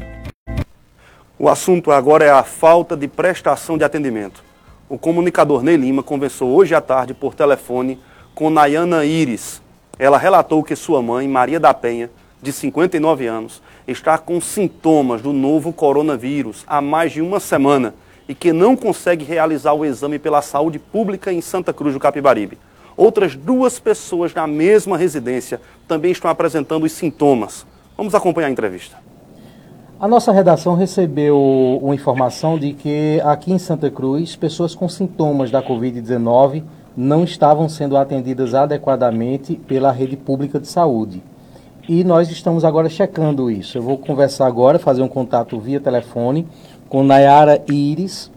O assunto agora é a falta de prestação de atendimento o comunicador Ney Lima conversou hoje à tarde por telefone com Nayana Iris. Ela relatou que sua mãe, Maria da Penha, de 59 anos, está com sintomas do novo coronavírus há mais de uma semana e que não consegue realizar o exame pela saúde pública em Santa Cruz do Capibaribe. outras duas pessoas na mesma residência também estão apresentando os sintomas. Vamos acompanhar a entrevista. A nossa redação recebeu uma informação de que aqui em Santa Cruz, pessoas com sintomas da Covid-19 não estavam sendo atendidas adequadamente pela rede pública de saúde. E nós estamos agora checando isso. Eu vou conversar agora, fazer um contato via telefone com Nayara Iris.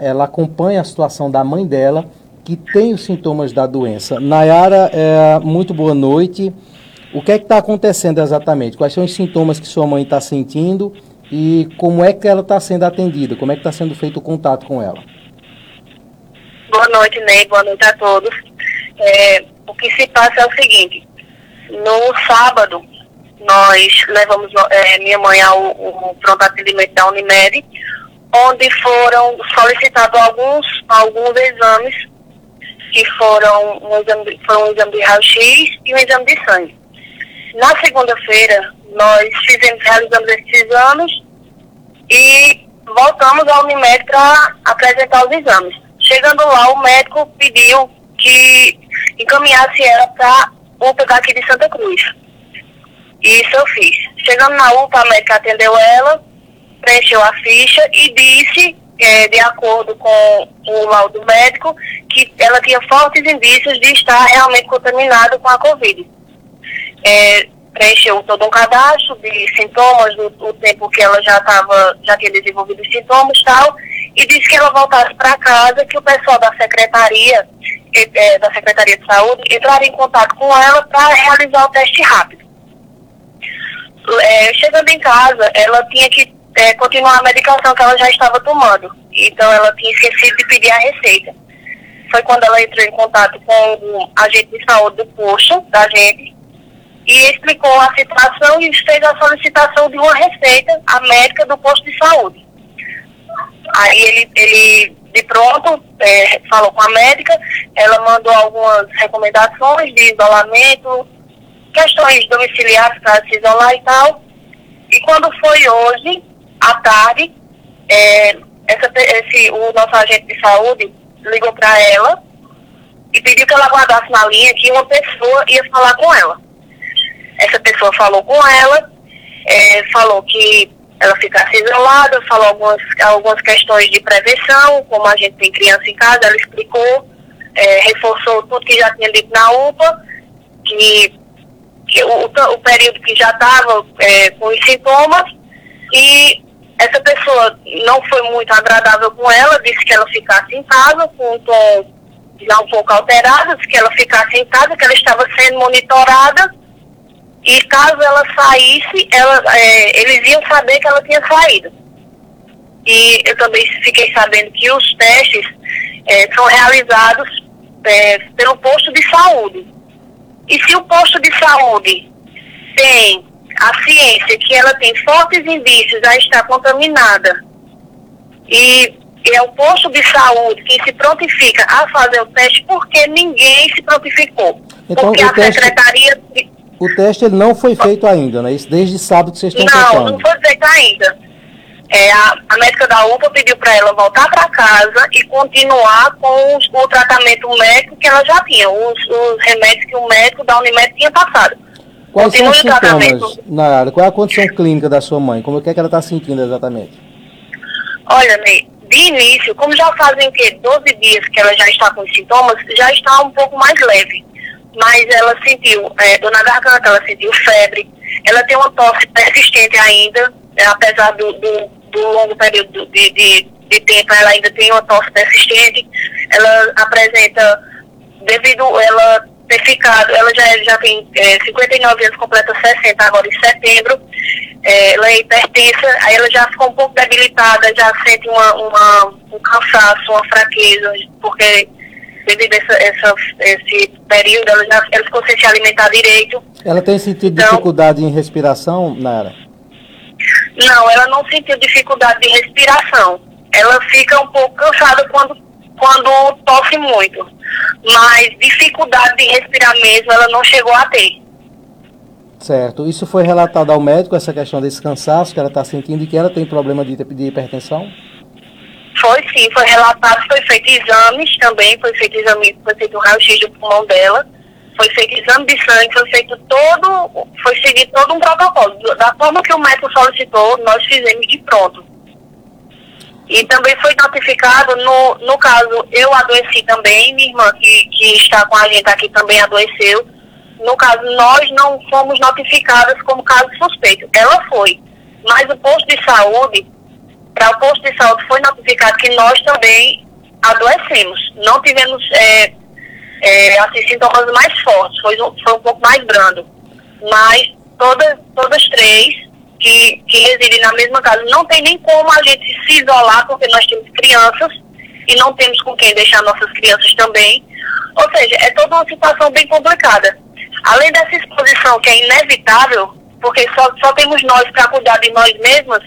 ela acompanha a situação da mãe dela, que tem os sintomas da doença. Nayara, é, muito boa noite. O que é que está acontecendo exatamente? Quais são os sintomas que sua mãe está sentindo e como é que ela está sendo atendida? Como é que está sendo feito o contato com ela? Boa noite, Ney. Boa noite a todos. É, o que se passa é o seguinte. No sábado, nós levamos é, minha mãe ao, ao pronto atendimento da Unimed, onde foram solicitados alguns, alguns exames, que foram um exame, foram um exame de raio-x e um exame de sangue. Na segunda-feira, nós fizemos, realizamos esses exames e voltamos ao Unimed para apresentar os exames. Chegando lá, o médico pediu que encaminhasse ela para UPA daqui de Santa Cruz. E isso eu fiz. Chegando na UPA, a médica atendeu ela, preencheu a ficha e disse, é, de acordo com o laudo médico, que ela tinha fortes indícios de estar realmente contaminada com a Covid é, preencheu todo um cadastro de sintomas, do, do tempo que ela já estava, já tinha desenvolvido os sintomas e tal, e disse que ela voltasse para casa, que o pessoal da secretaria, é, da Secretaria de Saúde, entraria em contato com ela para realizar o teste rápido. É, chegando em casa, ela tinha que é, continuar a medicação que ela já estava tomando. Então ela tinha esquecido de pedir a receita. Foi quando ela entrou em contato com o agente de saúde do posto da gente e explicou a situação e fez a solicitação de uma receita à médica do posto de saúde. Aí ele, ele de pronto, é, falou com a médica, ela mandou algumas recomendações de isolamento, questões domiciliares para se isolar e tal. E quando foi hoje, à tarde, é, essa, esse, o nosso agente de saúde ligou para ela e pediu que ela guardasse na linha que uma pessoa ia falar com ela. Essa pessoa falou com ela, é, falou que ela ficasse isolada, falou algumas, algumas questões de prevenção, como a gente tem criança em casa, ela explicou, é, reforçou tudo que já tinha dito na UPA, que, que o, o, período que já estava é, com os sintomas, e essa pessoa não foi muito agradável com ela, disse que ela ficasse em casa, com um tom já um pouco alterado, disse que ela ficasse em casa, que ela estava sendo monitorada, e caso ela saísse, ela, é, eles iam saber que ela tinha saído. E eu também fiquei sabendo que os testes é, são realizados é, pelo posto de saúde. E se o posto de saúde tem a ciência que ela tem fortes indícios a estar contaminada e é o posto de saúde que se prontifica a fazer o teste porque ninguém se prontificou. Então, porque a teste... secretaria o teste ele não foi feito ainda, né? Isso desde sábado que vocês estão não, tentando. Não, não foi feito ainda. É, a, a médica da UPA pediu para ela voltar para casa e continuar com os, o tratamento médico que ela já tinha, os, os, remédios que o médico da Unimed tinha passado. Quais Continue são os sintomas, Nayara? Qual é a condição clínica da sua mãe? Como é que ela está sentindo exatamente? Olha, Ney, de início, como já fazem que 12 dias que ela já está com os sintomas, já está um pouco mais leve mas ela sentiu é, dor na garganta, ela sentiu febre, ela tem uma tosse persistente ainda, é, apesar do, do, do, longo período de, de, de, tempo, ela ainda tem uma tosse persistente, ela apresenta, devido ela ter ficado, ela já, já tem é, 59 anos, completa 60 agora em setembro, é, ela é hipertensa, aí ela já ficou um pouco debilitada, já sente uma, uma, um cansaço, uma fraqueza, porque devido a essa, essa, esse período, ela, já, ela ficou sem se alimentar direito. Ela tem sentido então, dificuldade em respiração, Nara? Não, ela não sentiu dificuldade de respiração. Ela fica um pouco cansada quando, quando tosse muito. Mas dificuldade de respirar mesmo, ela não chegou a ter. Certo. Isso foi relatado ao médico, essa questão desse cansaço que ela está sentindo e que ela tem problema de, de hipertensão? Foi sim, foi relatado, foi feito exames também, foi feito exame, foi feito um raio-x do pulmão dela, foi feito exame de sangue, foi feito todo, foi seguido todo um protocolo. Da forma que o médico solicitou, nós fizemos de pronto. E também foi notificado, no, no caso, eu adoeci também, minha irmã que, que está com a gente aqui também adoeceu. No caso, nós não fomos notificadas como caso suspeito. Ela foi. Mas o posto de saúde, para o posto de saúde foi notificado que nós também adoecemos. Não tivemos é, é, assim, sintomas mais fortes, foi, foi um pouco mais brando. Mas todas, todas três que, que residem na mesma casa. Não tem nem como a gente se isolar, porque nós temos crianças e não temos com quem deixar nossas crianças também. Ou seja, é toda uma situação bem complicada. Além dessa exposição que é inevitável, porque só, só temos nós para cuidar de nós mesmas,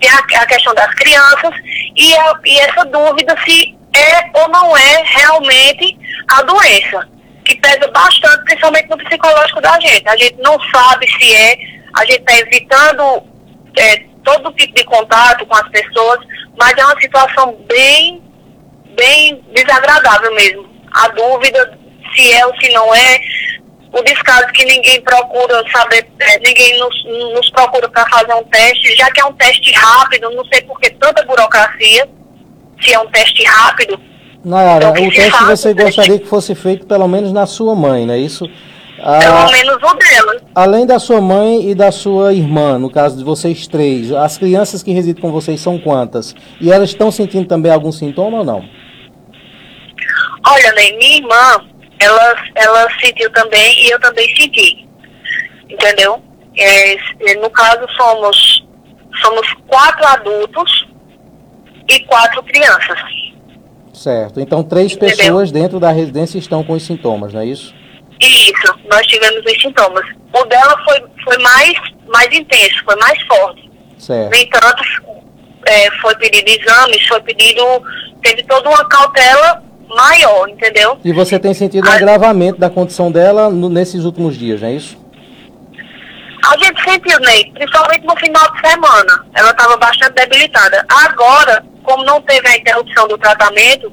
tem a, a questão das crianças e, a, e essa dúvida se é ou não é realmente a doença, que pesa bastante, principalmente no psicológico da gente. A gente não sabe se é a gente está evitando é, todo tipo de contato com as pessoas, mas é uma situação bem, bem desagradável mesmo. A dúvida se é ou se não é, o descaso que ninguém procura saber, é, ninguém nos, nos procura para fazer um teste, já que é um teste rápido, não sei por que tanta burocracia, se é um teste rápido. Nayara, então, o teste você gostaria que fosse feito pelo menos na sua mãe, não é isso? Ah, Pelo menos o dela. Além da sua mãe e da sua irmã, no caso de vocês três, as crianças que residem com vocês são quantas? E elas estão sentindo também algum sintoma ou não? Olha, né, minha irmã, ela, ela sentiu também e eu também senti. Entendeu? É, no caso, somos, somos quatro adultos e quatro crianças. Certo. Então, três Entendeu? pessoas dentro da residência estão com os sintomas, não é isso? Isso, nós tivemos os sintomas. O dela foi, foi mais, mais intenso, foi mais forte. Certo. No entanto, é, foi pedido exames, foi pedido. Teve toda uma cautela maior, entendeu? E você tem sentido um agravamento da condição dela no, nesses últimos dias, não é isso? A gente sentiu, Ney, principalmente no final de semana. Ela estava bastante debilitada. Agora, como não teve a interrupção do tratamento,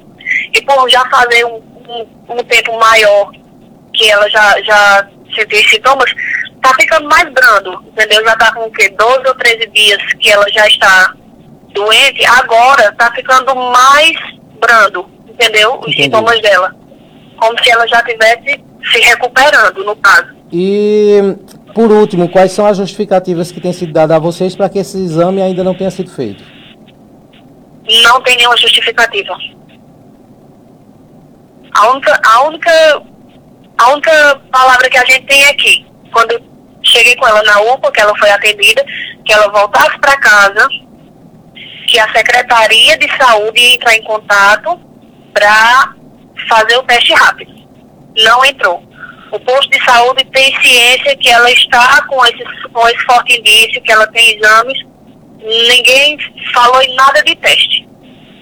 e por já fazer um, um, um tempo maior que ela já, já sentiu sintomas, tá ficando mais brando, entendeu? Já tá com o quê? 12 ou 13 dias que ela já está doente, agora tá ficando mais brando, entendeu? Os Entendi. sintomas dela. Como se ela já estivesse se recuperando, no caso. E, por último, quais são as justificativas que têm sido dadas a vocês para que esse exame ainda não tenha sido feito? Não tem nenhuma justificativa. A única, a única a única palavra que a gente tem aqui, quando cheguei com ela na UPA, que ela foi atendida, que ela voltasse para casa, que a Secretaria de Saúde ia entrar em contato para fazer o teste rápido. Não entrou. O posto de saúde tem ciência que ela está com esse, com esse forte indício, que ela tem exames. Ninguém falou em nada de teste.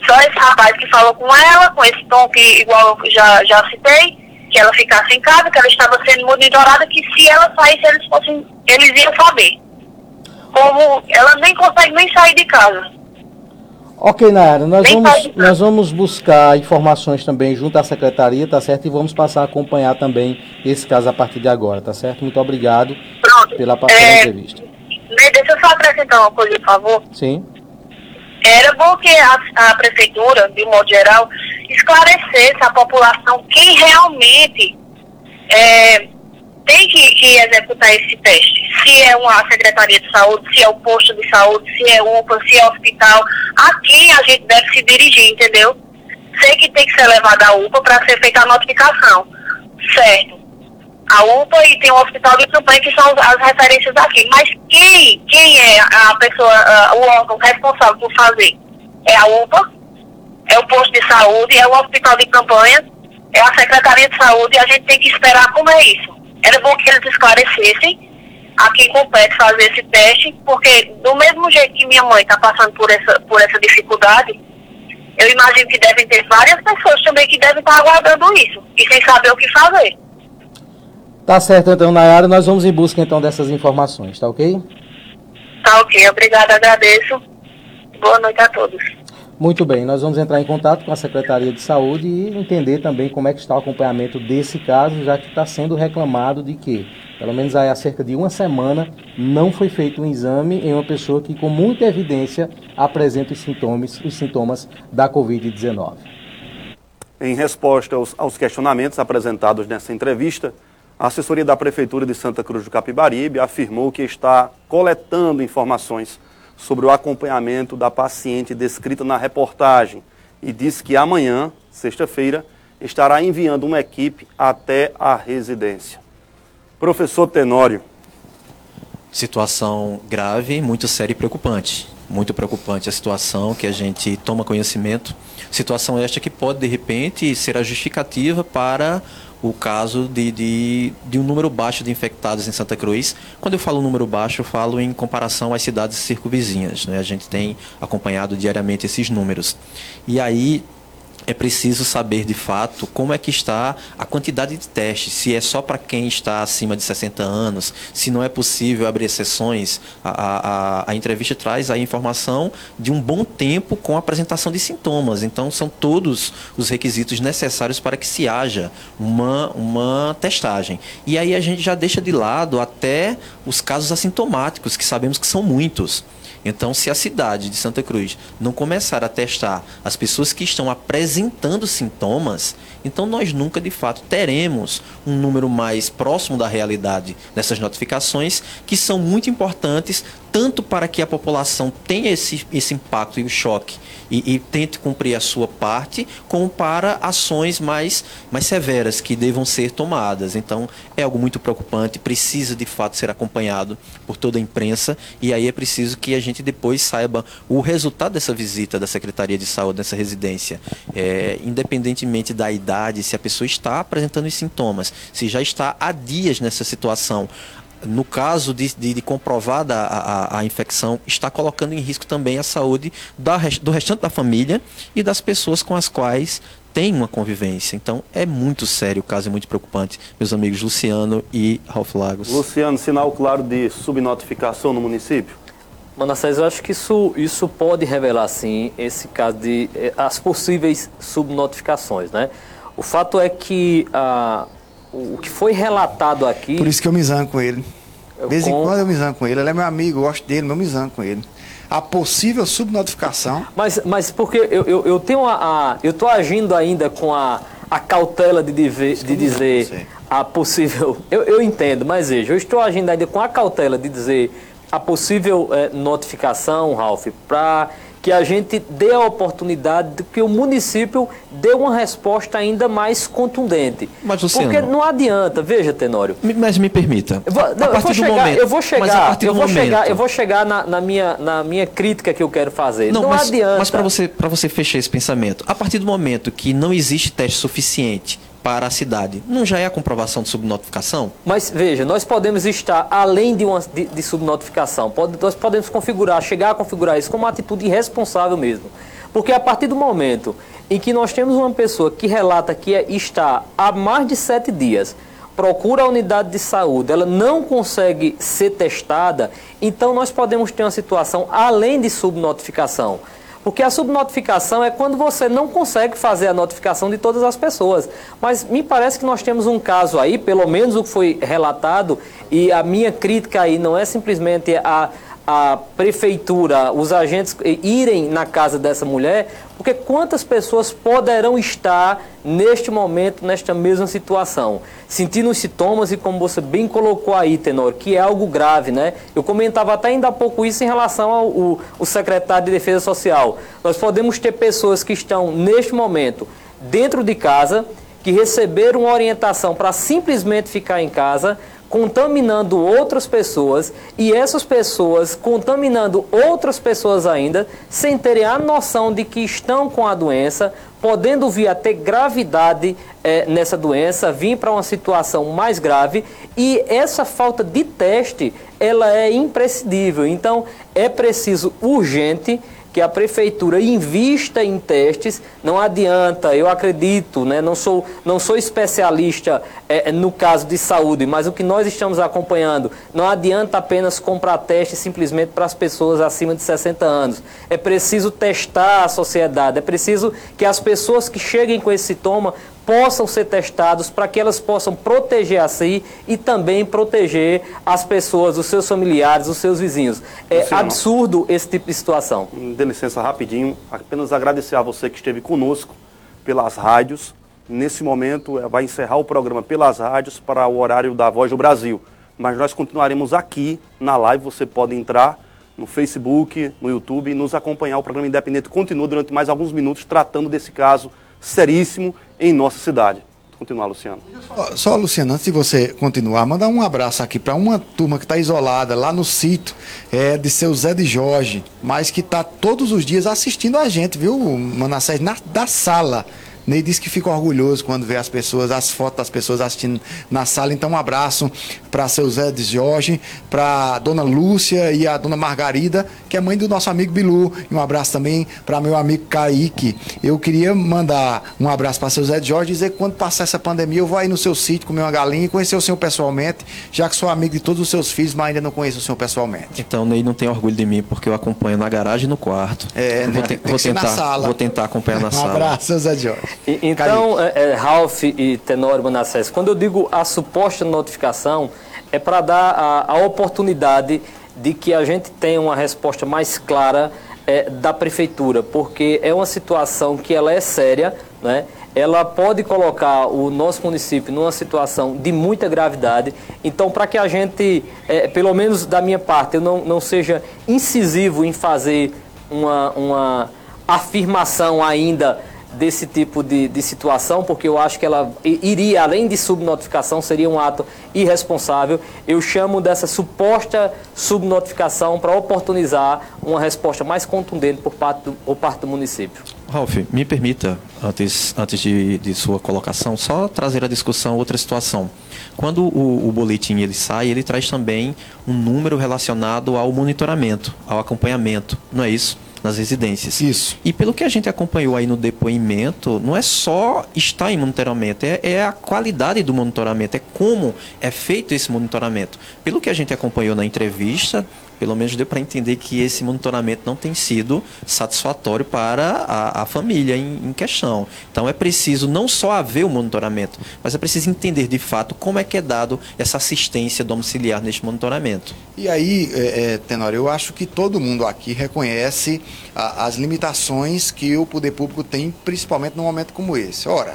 Só esse rapaz que falou com ela, com esse tom que igual eu já, já citei, que ela ficasse em casa, que ela estava sendo monitorada, que se ela saísse, eles, fossem, eles iam saber. Como ela nem consegue nem sair de casa. Ok, Nayara, nós vamos, nós vamos buscar informações também junto à secretaria, tá certo? E vamos passar a acompanhar também esse caso a partir de agora, tá certo? Muito obrigado Pronto. pela, pela é, entrevista. Deixa eu só acrescentar uma coisa, por favor. Sim. Era bom que a, a prefeitura, de modo geral, esclarecesse à população quem realmente é, tem que, que, executar esse teste. Se é uma Secretaria de Saúde, se é o posto de saúde, se é UPA, se é hospital, a quem a gente deve se dirigir, entendeu? Sei que tem que ser levado à UPA para ser feita a notificação. Certo. A UPA e tem o hospital de campanha que são as referências aqui. Mas quem, quem é a pessoa, o órgão responsável por fazer? É a UPA é o posto de saúde, é o hospital de campanha, é a Secretaria de Saúde e a gente tem que esperar como é isso. Era bom que eles esclarecessem a quem compete fazer esse teste, porque do mesmo jeito que minha mãe está passando por essa, por essa dificuldade, eu imagino que devem ter várias pessoas também que devem estar aguardando isso e sem saber o que fazer. Tá certo, então, Nayara, nós vamos em busca então dessas informações, tá ok? Tá ok, obrigada, agradeço. Boa noite a todos. Muito bem, nós vamos entrar em contato com a Secretaria de Saúde e entender também como é que está o acompanhamento desse caso, já que está sendo reclamado de que, pelo menos há cerca de uma semana, não foi feito um exame em uma pessoa que com muita evidência apresenta os sintomas, os sintomas da Covid-19. Em resposta aos, aos questionamentos apresentados nessa entrevista, a assessoria da Prefeitura de Santa Cruz do Capibaribe afirmou que está coletando informações sobre o acompanhamento da paciente descrita na reportagem e disse que amanhã, sexta-feira, estará enviando uma equipe até a residência. Professor Tenório. Situação grave, muito séria e preocupante. Muito preocupante a situação que a gente toma conhecimento. Situação esta que pode, de repente, ser a justificativa para o caso de, de, de, um número baixo de infectados em Santa Cruz. Quando eu falo número baixo, eu falo em comparação às cidades circunvizinhas. Né? A gente tem acompanhado diariamente esses números. E aí é preciso saber de fato como é que está a quantidade de testes, se é só para quem está acima de 60 anos, se não é possível abrir exceções. A, a, a, entrevista traz a informação de um bom tempo com a apresentação de sintomas. Então, são todos os requisitos necessários para que se haja uma, uma testagem. E aí a gente já deixa de lado até os casos assintomáticos, que sabemos que são muitos. Então, se a cidade de Santa Cruz não começar a testar as pessoas que estão apresentando sintomas, então nós nunca de fato teremos um número mais próximo da realidade dessas notificações, que são muito importantes tanto para que a população tenha esse, esse impacto e o choque e, e, tente cumprir a sua parte, como para ações mais, mais severas que devam ser tomadas. Então, é algo muito preocupante, precisa de fato ser acompanhado por toda a imprensa e aí é preciso que a gente depois saiba o resultado dessa visita da Secretaria de Saúde nessa residência, é, independentemente da idade, se a pessoa está apresentando os sintomas, se já está há dias nessa situação no caso de, de, de comprovada a, a, a, infecção, está colocando em risco também a saúde da, do restante da família e das pessoas com as quais tem uma convivência. Então é muito sério o caso, é muito preocupante, meus amigos Luciano e Ralf Lagos. Luciano, sinal claro de subnotificação no município? Manassés, eu acho que isso, isso pode revelar, sim, esse caso de eh, as possíveis subnotificações, né? O fato é que ah, o que foi relatado aqui. Por isso que eu me zango com ele. De vez com... em quando eu me zango com ele. Ele é meu amigo, eu gosto dele, mas eu me zango com ele. A possível subnotificação. Mas, mas porque eu, eu, eu tenho a, a Eu estou agindo ainda com a, a cautela de, dizer, de dizer a possível. Eu, eu entendo, mas veja, eu estou agindo ainda com a cautela de dizer a possível é, notificação, Ralph, para que a gente dê a oportunidade de que o município dê uma resposta ainda mais contundente. Mas, Luciano, Porque não adianta, veja, Tenório. Mas me permita. Eu vou, não, a partir eu vou chegar, momento, eu vou chegar, eu vou momento, chegar, eu vou chegar na, na, minha, na minha crítica que eu quero fazer. Não, não mas, adianta. Mas para você, você fechar esse pensamento, a partir do momento que não existe teste suficiente para a cidade. Não já é a comprovação de subnotificação? Mas veja, nós podemos estar além de, uma, de, de subnotificação. Pode, nós podemos configurar, chegar a configurar isso como uma atitude irresponsável mesmo. Porque a partir do momento em que nós temos uma pessoa que relata que é, está há mais de sete dias, procura a unidade de saúde, ela não consegue ser testada, então nós podemos ter uma situação além de subnotificação. Porque a subnotificação é quando você não consegue fazer a notificação de todas as pessoas. Mas me parece que nós temos um caso aí, pelo menos o que foi relatado, e a minha crítica aí não é simplesmente a a prefeitura, os agentes irem na casa dessa mulher, porque quantas pessoas poderão estar neste momento, nesta mesma situação, sentindo sintomas e como você bem colocou aí, Tenor, que é algo grave, né? Eu comentava até ainda há pouco isso em relação ao, ao, ao secretário de Defesa Social. Nós podemos ter pessoas que estão neste momento dentro de casa, que receberam uma orientação para simplesmente ficar em casa, contaminando outras pessoas e essas pessoas contaminando outras pessoas ainda, sem terem a noção de que estão com a doença, podendo vir a ter gravidade é, nessa doença, vir para uma situação mais grave e essa falta de teste ela é imprescindível. Então é preciso urgente que a prefeitura invista em testes. Não adianta, eu acredito, né, não, sou, não sou especialista é, no caso de saúde, mas o que nós estamos acompanhando, não adianta apenas comprar testes simplesmente para as pessoas acima de 60 anos. É preciso testar a sociedade, é preciso que as pessoas que cheguem com esse sintoma possam ser testados para que elas possam proteger a si e também proteger as pessoas, os seus familiares, os seus vizinhos. É absurdo esse tipo de situação. Dê licença rapidinho, apenas agradecer a você que esteve conosco pelas rádios. Nesse momento eh, vai encerrar o programa pelas rádios para o horário da Voz do Brasil. Mas nós continuaremos aqui na live, você pode entrar no Facebook, no YouTube e nos acompanhar. O programa Independente continua durante mais alguns minutos tratando desse caso seríssimo em nossa cidade. Continuar, Luciano. Só, Luciano, antes de você continuar, mandar um abraço aqui para uma turma que está isolada lá no sítio é, de seu Zé de Jorge, mas que está todos os dias assistindo a gente, viu, Manassés, na, da sala. Ney disse que fica orgulhoso quando vê as pessoas, as fotos das pessoas assistindo na sala. Então, um abraço para seu Zé de Jorge, para dona Lúcia e a dona Margarida, que é mãe do nosso amigo Bilu. E um abraço também para meu amigo Kaique. Eu queria mandar um abraço para seu Zé de Jorge e dizer que quando passar essa pandemia, eu vou aí no seu sítio comer uma galinha e conhecer o senhor pessoalmente, já que sou amigo de todos os seus filhos, mas ainda não conheço o senhor pessoalmente. Então, Ney não tem orgulho de mim, porque eu acompanho na garagem e no quarto. É, vou, te, vou tentar, vou tentar acompanhar na um sala. Um abraço, seu Zé de Jorge. E, então, é, é, Ralph e Tenório Manassés, quando eu digo a suposta notificação, é para dar a, a, oportunidade de que a gente tenha uma resposta mais clara é, da prefeitura, porque é uma situação que ela é séria, né? ela pode colocar o nosso município numa situação de muita gravidade. Então, para que a gente, é, pelo menos da minha parte, eu não, não seja incisivo em fazer uma, uma afirmação ainda desse tipo de, de situação, porque eu acho que ela iria, além de subnotificação, seria um ato irresponsável. Eu chamo dessa suposta subnotificação para oportunizar uma resposta mais contundente por parte do, por parte do município. Ralf, me permita, antes, antes de, de sua colocação, só trazer a discussão outra situação. Quando o, o, boletim ele sai, ele traz também um número relacionado ao monitoramento, ao acompanhamento, não é isso? Nas residências. Isso. E pelo que a gente acompanhou aí no depoimento, não é só estar em monitoramento, é, é a qualidade do monitoramento, é como é feito esse monitoramento. Pelo que a gente acompanhou na entrevista, pelo menos deu para entender que esse monitoramento não tem sido satisfatório para a, a família em, em, questão. Então é preciso não só haver o monitoramento, mas é preciso entender de fato como é que é dado essa assistência domiciliar neste monitoramento. E aí, é, é, eu acho que todo mundo aqui reconhece a, as limitações que o poder público tem, principalmente num momento como esse. Ora,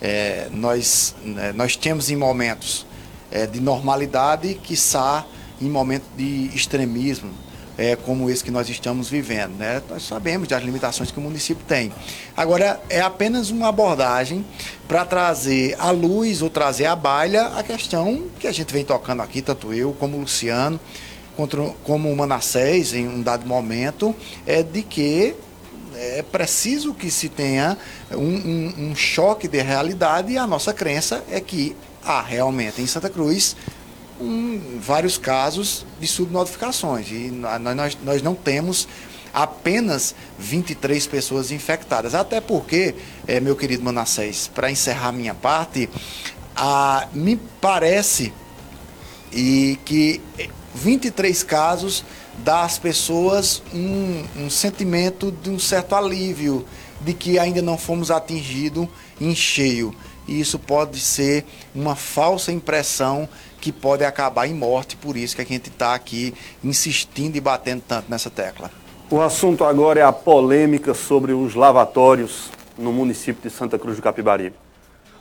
é, nós, né, nós temos em momentos é, de normalidade, que quiçá em momentos de extremismo, é, como esse que nós estamos vivendo. Né? Nós sabemos das limitações que o município tem. Agora, é apenas uma abordagem para trazer à luz ou trazer à baila a questão que a gente vem tocando aqui, tanto eu como o Luciano, como o Manassés, em um dado momento, é de que é preciso que se tenha um, um, um choque de realidade e a nossa crença é que há realmente em Santa Cruz um, vários casos de subnotificações. E nós, nós não temos apenas 23 pessoas infectadas. Até porque, é, meu querido Manassés, para encerrar minha parte, a, me parece e que 23 casos dá às pessoas um, um sentimento de um certo alívio de que ainda não fomos atingidos em cheio. E isso pode ser uma falsa impressão que pode acabar em morte, por isso que a gente está aqui insistindo e batendo tanto nessa tecla. O assunto agora é a polêmica sobre os lavatórios no município de Santa Cruz do Capibaribe.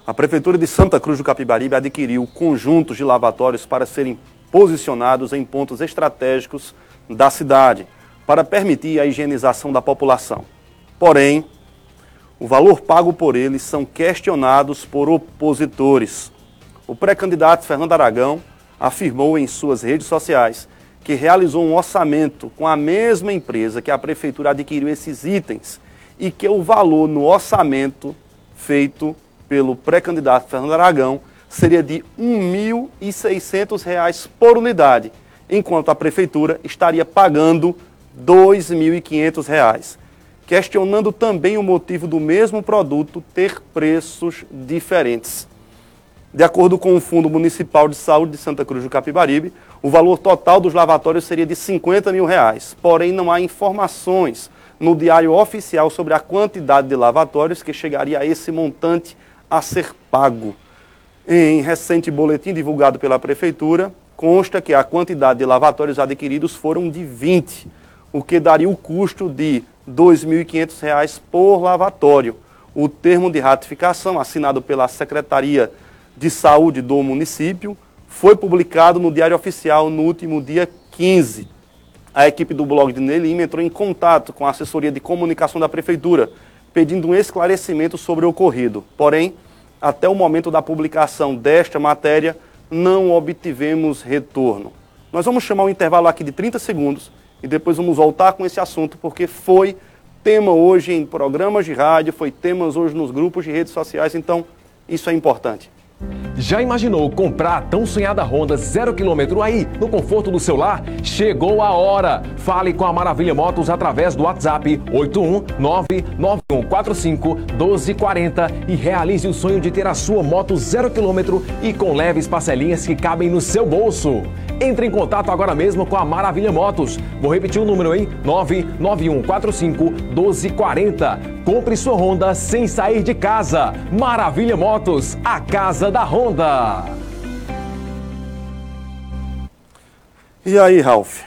A Prefeitura de Santa Cruz do Capibaribe adquiriu conjuntos de lavatórios para serem posicionados em pontos estratégicos da cidade, para permitir a higienização da população. Porém, o valor pago por eles são questionados por opositores, o pré-candidato Fernando Aragão afirmou em suas redes sociais que realizou um orçamento com a mesma empresa que a prefeitura adquiriu esses itens e que o valor no orçamento feito pelo pré-candidato Fernando Aragão seria de R$ 1.600 por unidade, enquanto a prefeitura estaria pagando R$ 2.500, questionando também o motivo do mesmo produto ter preços diferentes. De acordo com o Fundo Municipal de Saúde de Santa Cruz do Capibaribe, o valor total dos lavatórios seria de 50 mil reais. Porém, não há informações no diário oficial sobre a quantidade de lavatórios que chegaria a esse montante a ser pago. Em recente boletim divulgado pela Prefeitura, consta que a quantidade de lavatórios adquiridos foram de 20, o que daria o custo de R$ 2.500 por lavatório. O termo de ratificação, assinado pela Secretaria de Saúde do município, foi publicado no Diário Oficial no último dia 15 a equipe do blog de Nelim entrou em contato com a assessoria de comunicação da prefeitura, pedindo um esclarecimento sobre o ocorrido. Porém, até o momento da publicação desta matéria, não obtivemos retorno. Nós vamos chamar um intervalo aqui de 30 segundos e depois vamos voltar com esse assunto, porque foi tema hoje em programas de rádio, foi temas hoje nos grupos de redes sociais, então isso é importante. Já imaginou comprar a tão sonhada Honda zero quilômetro aí, no conforto do seu lar? Chegou a hora! Fale com a Maravilha Motos através do WhatsApp 81991451240 e realize o sonho de ter a sua moto zero quilômetro e com leves parcelinhas que cabem no seu bolso. Entre em contato agora mesmo com a Maravilha Motos. Vou repetir o número, hein? 991451240. Compre sua Honda sem sair de casa. Maravilha Motos, a casa da Honda. E aí, Ralph,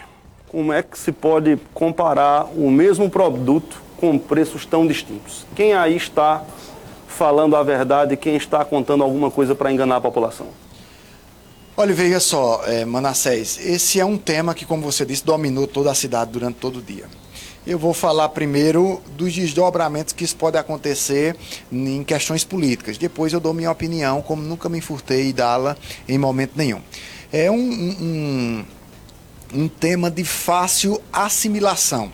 como é que se pode comparar o mesmo produto com preços tão distintos? Quem aí está falando a verdade, quem está contando alguma coisa para enganar a população? Olha, veja só, é, Manassés, esse é um tema que, como você disse, dominou toda a cidade durante todo o dia. Eu vou falar primeiro dos desdobramentos que isso pode acontecer em questões políticas. Depois eu dou minha opinião, como nunca me furtei dá-la em momento nenhum. É um, um, um tema de fácil assimilação,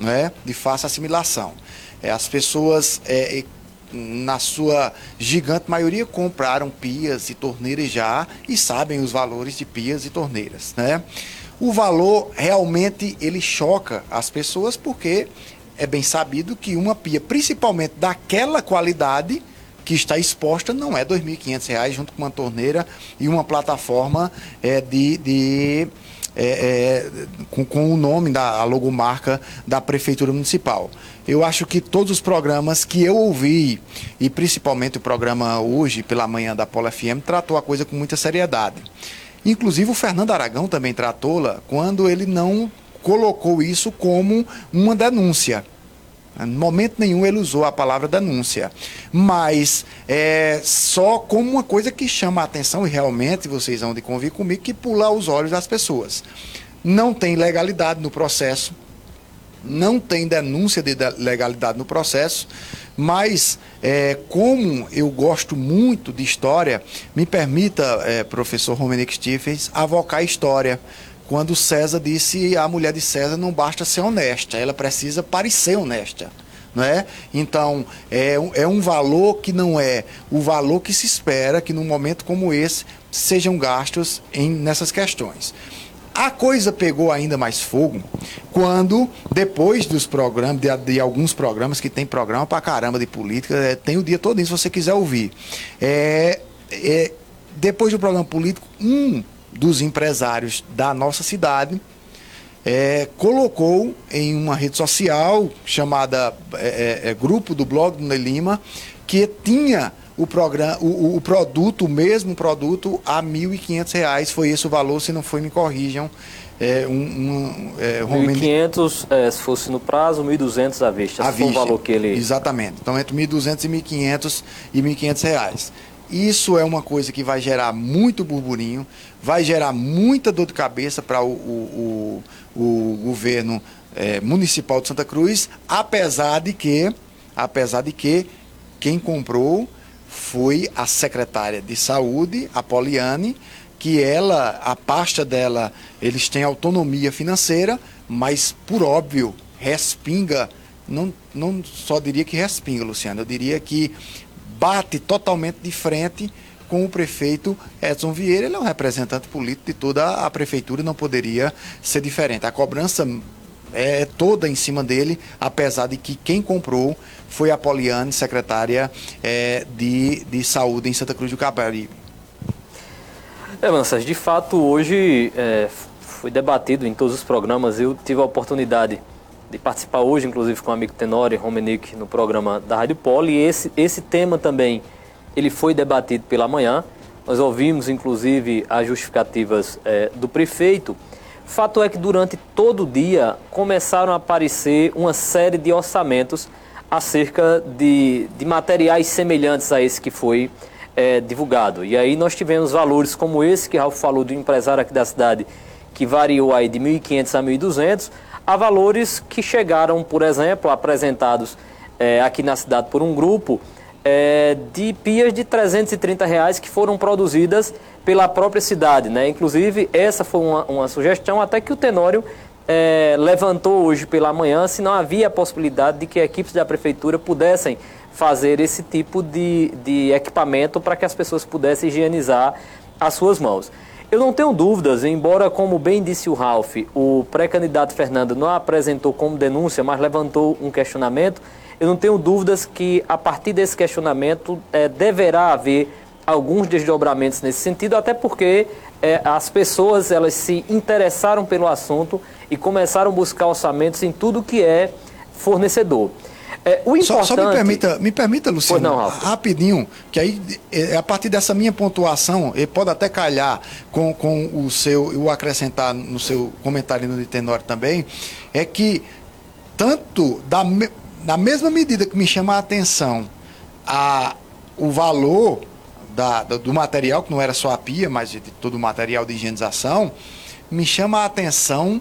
não é? De fácil assimilação. É, as pessoas é, na sua gigante maioria, compraram pias e torneiras já e sabem os valores de pias e torneiras, né? O valor realmente ele choca as pessoas porque é bem sabido que uma pia, principalmente daquela qualidade que está exposta, não é R$ 2.500 junto com uma torneira e uma plataforma é, de, de é, é, com, com, o nome da logomarca da Prefeitura Municipal. Eu acho que todos os programas que eu ouvi, e principalmente o programa hoje, pela manhã da Polo FM, tratou a coisa com muita seriedade. Inclusive o Fernando Aragão também tratou-la quando ele não colocou isso como uma denúncia. Em momento nenhum ele usou a palavra denúncia. Mas é só como uma coisa que chama a atenção, e realmente vocês vão de convir comigo, que pula aos olhos das pessoas. Não tem legalidade no processo não tem denúncia de legalidade no processo, mas é, como eu gosto muito de história, me permita, é, professor Romenick Stephens, avocar a história. Quando César disse a mulher de César não basta ser honesta, ela precisa parecer honesta. Não é? Então, é, é um valor que não é o valor que se espera que num momento como esse sejam gastos em, nessas questões. A coisa pegou ainda mais fogo quando, depois dos programas, de, de alguns programas, que tem programa pra caramba de política, é, tem o dia todo se você quiser ouvir. É, é, depois do programa político, um dos empresários da nossa cidade é, colocou em uma rede social chamada é, é, é Grupo do Blog do Lima que tinha o, programa, o, o produto, o mesmo produto, a R$ 1.500. Foi esse o valor, se não foi, me corrijam. É, um, um, é, 1.500 é, se fosse no prazo, 1.200 à vista. À vista. o valor que ele... Exatamente. Então, entre 1.200 e 1.500 e 1.500 reais. Isso é uma coisa que vai gerar muito burburinho, vai gerar muita dor de cabeça para o, o, o, o, governo é, municipal de Santa Cruz, apesar de que, apesar de que quem comprou foi a secretária de saúde, a Poliane, que ela, a pasta dela, eles têm autonomia financeira, mas por óbvio, respinga, não, não só diria que respinga, Luciano, eu diria que bate totalmente de frente com o prefeito Edson Vieira, ele é um representante político de toda a prefeitura, não poderia ser diferente. A cobrança é toda em cima dele, apesar de que quem comprou foi a Poliane, secretária é, de, de saúde em Santa Cruz do Caparibe. É, Mansas, de fato, hoje é, foi debatido em todos os programas. Eu tive a oportunidade de participar hoje, inclusive com o amigo Tenório Romenick, no programa da Rádio Polo, e esse, esse tema também ele foi debatido pela manhã. Nós ouvimos, inclusive, as justificativas é, do prefeito. Fato é que durante todo o dia começaram a aparecer uma série de orçamentos acerca de, de materiais semelhantes a esse que foi é, divulgado. E aí nós tivemos valores como esse que Ralf falou do empresário aqui da cidade, que variou aí de 1.500 a 1.200, a valores que chegaram, por exemplo, apresentados é, aqui na cidade por um grupo, é, de pias de 330 reais que foram produzidas pela própria cidade. Né? Inclusive, essa foi uma, uma sugestão até que o Tenório é, levantou hoje pela manhã, se não havia a possibilidade de que equipes da prefeitura pudessem fazer esse tipo de, de equipamento para que as pessoas pudessem higienizar as suas mãos. Eu não tenho dúvidas, embora, como bem disse o Ralph, o pré-candidato Fernando não apresentou como denúncia, mas levantou um questionamento. Eu não tenho dúvidas que, a partir desse questionamento, é, deverá haver alguns desdobramentos nesse sentido, até porque é, as pessoas elas se interessaram pelo assunto e começaram a buscar orçamentos em tudo que é fornecedor. É, o importante... só, só, me permita, me permita, Luciano, não, rapidinho, que aí é, a partir dessa minha pontuação, ele pode até calhar com, com o seu, o acrescentar no seu comentário no Tenor também, é que tanto da, na mesma medida que me chama a atenção a, o valor da, do material, que não era só a pia, mas de todo o material de higienização, me chama a atenção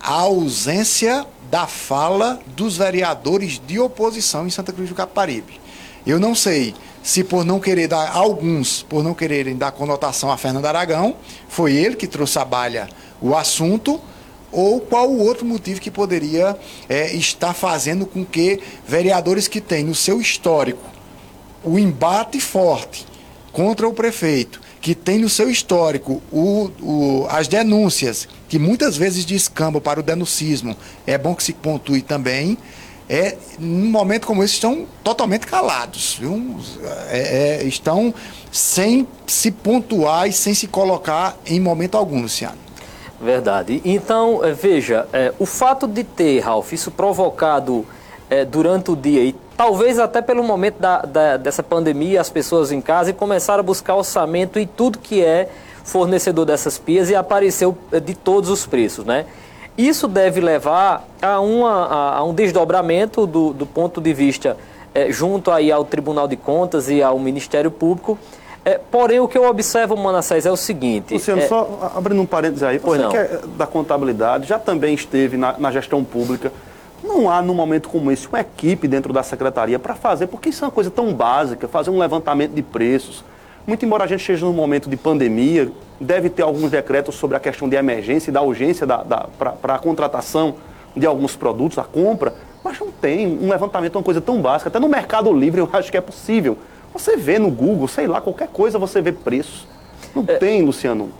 a ausência da fala dos vereadores de oposição em Santa Cruz do Caparibe. Eu não sei se por não querer dar, alguns, por não quererem dar conotação a Fernando Aragão, foi ele que trouxe à balha o assunto, ou qual o outro motivo que poderia é, estar fazendo com que vereadores que têm no seu histórico o embate forte contra o prefeito, que tem no seu histórico o, o, as denúncias, que muitas vezes descambam para o denuncismo, é bom que se pontue também, é, num momento como esse, estão totalmente calados? É, é, estão sem se pontuar e sem se colocar em momento algum, Luciano. Verdade. Então, é, veja, é, o fato de ter, Ralf, isso provocado é, durante o dia e talvez até pelo momento da, da, dessa pandemia, as pessoas em casa e começaram a buscar orçamento e tudo que é fornecedor dessas pias e apareceu eh, de todos os preços, né? Isso deve levar a, uma, a, a um desdobramento do, do ponto de vista é, junto aí ao Tribunal de Contas e ao Ministério Público. É, porém, o que eu observo, Manassés, é o seguinte... Luciano, é... só abrindo um parênteses aí, você não. que é da contabilidade, já também esteve na, na gestão pública, não há, num momento como esse, uma equipe dentro da secretaria para fazer, porque isso é uma coisa tão básica, fazer um levantamento de preços. Muito embora a gente esteja num momento de pandemia, deve ter alguns decretos sobre a questão de emergência e da urgência da, da para a contratação de alguns produtos, a compra, mas não tem um levantamento, uma coisa tão básica. Até no Mercado Livre eu acho que é possível. Você vê no Google, sei lá, qualquer coisa você vê preços. Não é, tem, Luciano.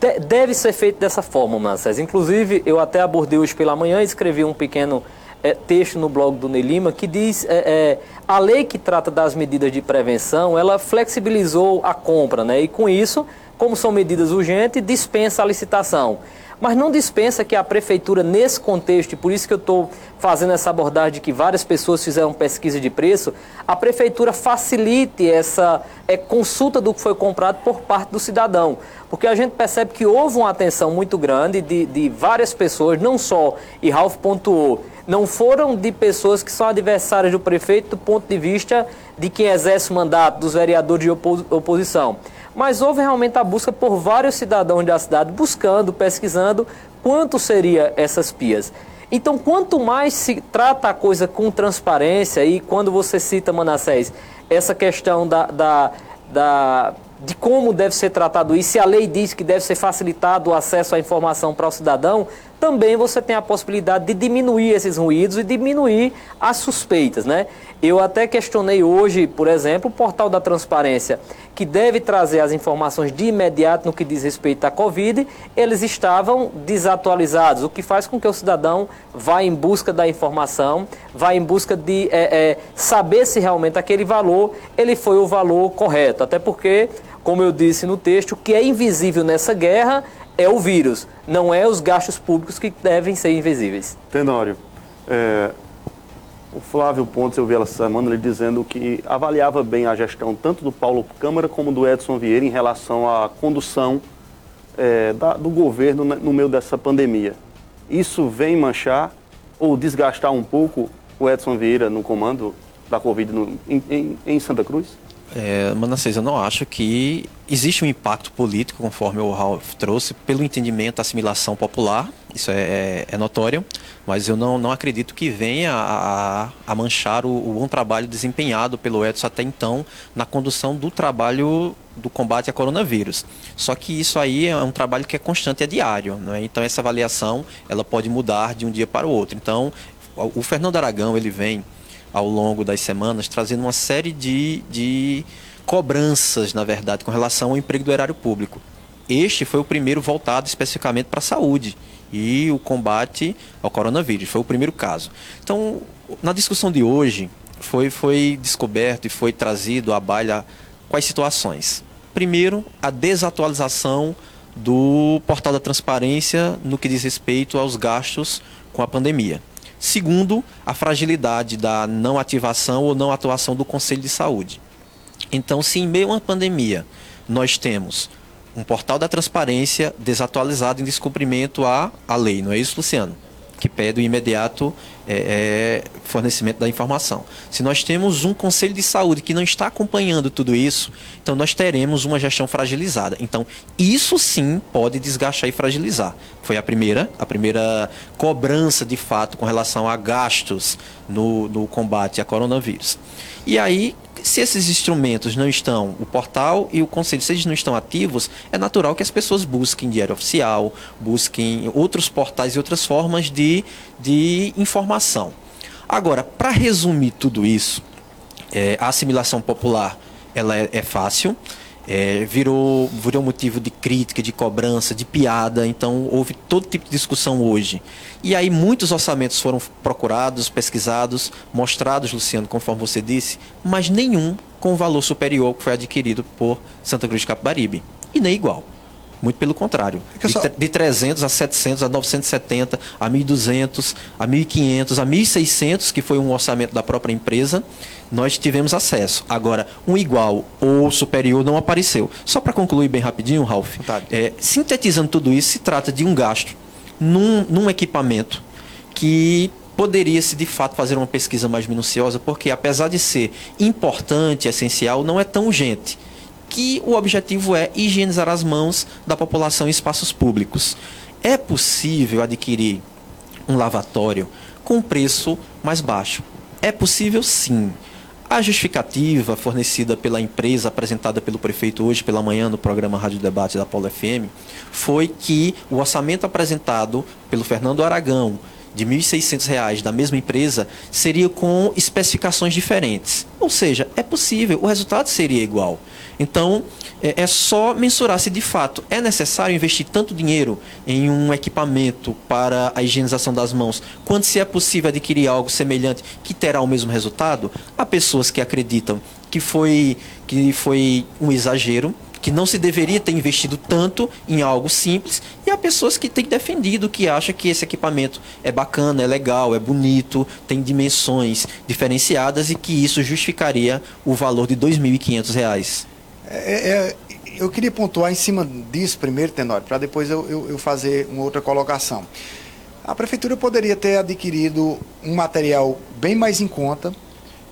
Deve ser feito dessa forma, Mancés. Inclusive, eu até abordei hoje pela manhã e escrevi um pequeno é, texto no blog do Ney Lima que diz é, é, a lei que trata das medidas de prevenção, ela flexibilizou a compra, né? E com isso, como são medidas urgentes, dispensa a licitação. Mas não dispensa que a prefeitura, nesse contexto, e por isso que eu estou fazendo essa abordagem de que várias pessoas fizeram pesquisa de preço, a prefeitura facilite essa é, consulta do que foi comprado por parte do cidadão. Porque a gente percebe que houve uma atenção muito grande de, de várias pessoas, não só, e Ralph pontuou, não foram de pessoas que são adversárias do prefeito do ponto de vista de quem exerce o mandato, dos vereadores de oposição. Mas houve realmente a busca por vários cidadãos da cidade buscando, pesquisando quanto seria essas pias. Então, quanto mais se trata a coisa com transparência, e quando você cita, Manassés, essa questão da, da, da, de como deve ser tratado isso, se a lei diz que deve ser facilitado o acesso à informação para o cidadão, também você tem a possibilidade de diminuir esses ruídos e diminuir as suspeitas, né? Eu até questionei hoje, por exemplo, o portal da transparência, que deve trazer as informações de imediato no que diz respeito à Covid, eles estavam desatualizados, o que faz com que o cidadão vá em busca da informação, vá em busca de é, é, saber se realmente aquele valor ele foi o valor correto. Até porque, como eu disse no texto, o que é invisível nessa guerra é o vírus, não é os gastos públicos que devem ser invisíveis. Tenório, é, o Flávio Pontes, eu vi ela semana, ele dizendo que avaliava bem a gestão tanto do Paulo Câmara como do Edson Vieira em relação à condução é, da, do governo no meio dessa pandemia. Isso vem manchar ou desgastar um pouco o Edson Vieira no comando da Covid no, em, em, em Santa Cruz? É, Manassés, eu não acho que existe um impacto político, conforme o Ralph trouxe, pelo entendimento, assimilação popular, isso é, é, é notório, mas eu não, não acredito que venha a, a manchar o, o, bom trabalho desempenhado pelo Edson até então na condução do trabalho do combate a coronavírus. Só que isso aí é um trabalho que é constante, é diário, não é? então essa avaliação ela pode mudar de um dia para o outro. Então, o Fernando Aragão ele vem ao longo das semanas, trazendo uma série de, de cobranças, na verdade, com relação ao emprego do erário público. Este foi o primeiro voltado especificamente para a saúde e o combate ao coronavírus. Foi o primeiro caso. Então, na discussão de hoje, foi, foi descoberto e foi trazido à baila quais situações. Primeiro, a desatualização do portal da transparência no que diz respeito aos gastos com a pandemia. Segundo, a fragilidade da não ativação ou não atuação do Conselho de Saúde. Então, se em meio a uma pandemia nós temos um portal da transparência desatualizado em descumprimento à, à lei, não é isso, Luciano? Que pede o imediato é, é, fornecimento da informação. Se nós temos um conselho de saúde que não está acompanhando tudo isso, então nós teremos uma gestão fragilizada. Então, isso sim pode desgastar e fragilizar. Foi a primeira, a primeira cobrança de fato com relação a gastos no, no combate a coronavírus. E aí, se esses instrumentos não estão, o portal e o conselho, se eles não estão ativos, é natural que as pessoas busquem diário oficial, busquem outros portais e outras formas de, de informação. Agora, para resumir tudo isso, é, a assimilação popular ela é, é fácil, é, virou, virou motivo de crítica, de cobrança, de piada, então houve todo tipo de discussão hoje. E aí muitos orçamentos foram procurados, pesquisados, mostrados, Luciano, conforme você disse, mas nenhum com valor superior que foi adquirido por Santa Cruz de Capibaribe, e nem igual. Muito pelo contrário. De, só... de 300 a 700, a 970, a 1.200, a 1.500, a 1.600, que foi um orçamento da própria empresa, nós tivemos acesso. Agora, um igual ou superior não apareceu. Só para concluir bem rapidinho, Ralf, é, sintetizando tudo isso, se trata de um gasto num, num equipamento que poderia-se de fato fazer uma pesquisa mais minuciosa, porque apesar de ser importante, essencial, não é tão urgente que o objetivo é higienizar as mãos da população em espaços públicos. É possível adquirir um lavatório com preço mais baixo? É possível sim. A justificativa fornecida pela empresa, apresentada pelo prefeito hoje pela manhã no programa Rádio Debate da Paulo FM, foi que o orçamento apresentado pelo Fernando Aragão de R$ 1.600 da mesma empresa seria com especificações diferentes. Ou seja, é possível, o resultado seria igual. Então, é, é só mensurar se de fato é necessário investir tanto dinheiro em um equipamento para a higienização das mãos, quanto se é possível adquirir algo semelhante que terá o mesmo resultado. Há pessoas que acreditam que foi, que foi um exagero, que não se deveria ter investido tanto em algo simples, e há pessoas que têm defendido, que acham que esse equipamento é bacana, é legal, é bonito, tem dimensões diferenciadas e que isso justificaria o valor de R$ 2.500. É, é, eu queria pontuar em cima disso primeiro, Tenório, para depois eu, eu, eu fazer uma outra colocação. A prefeitura poderia ter adquirido um material bem mais em conta,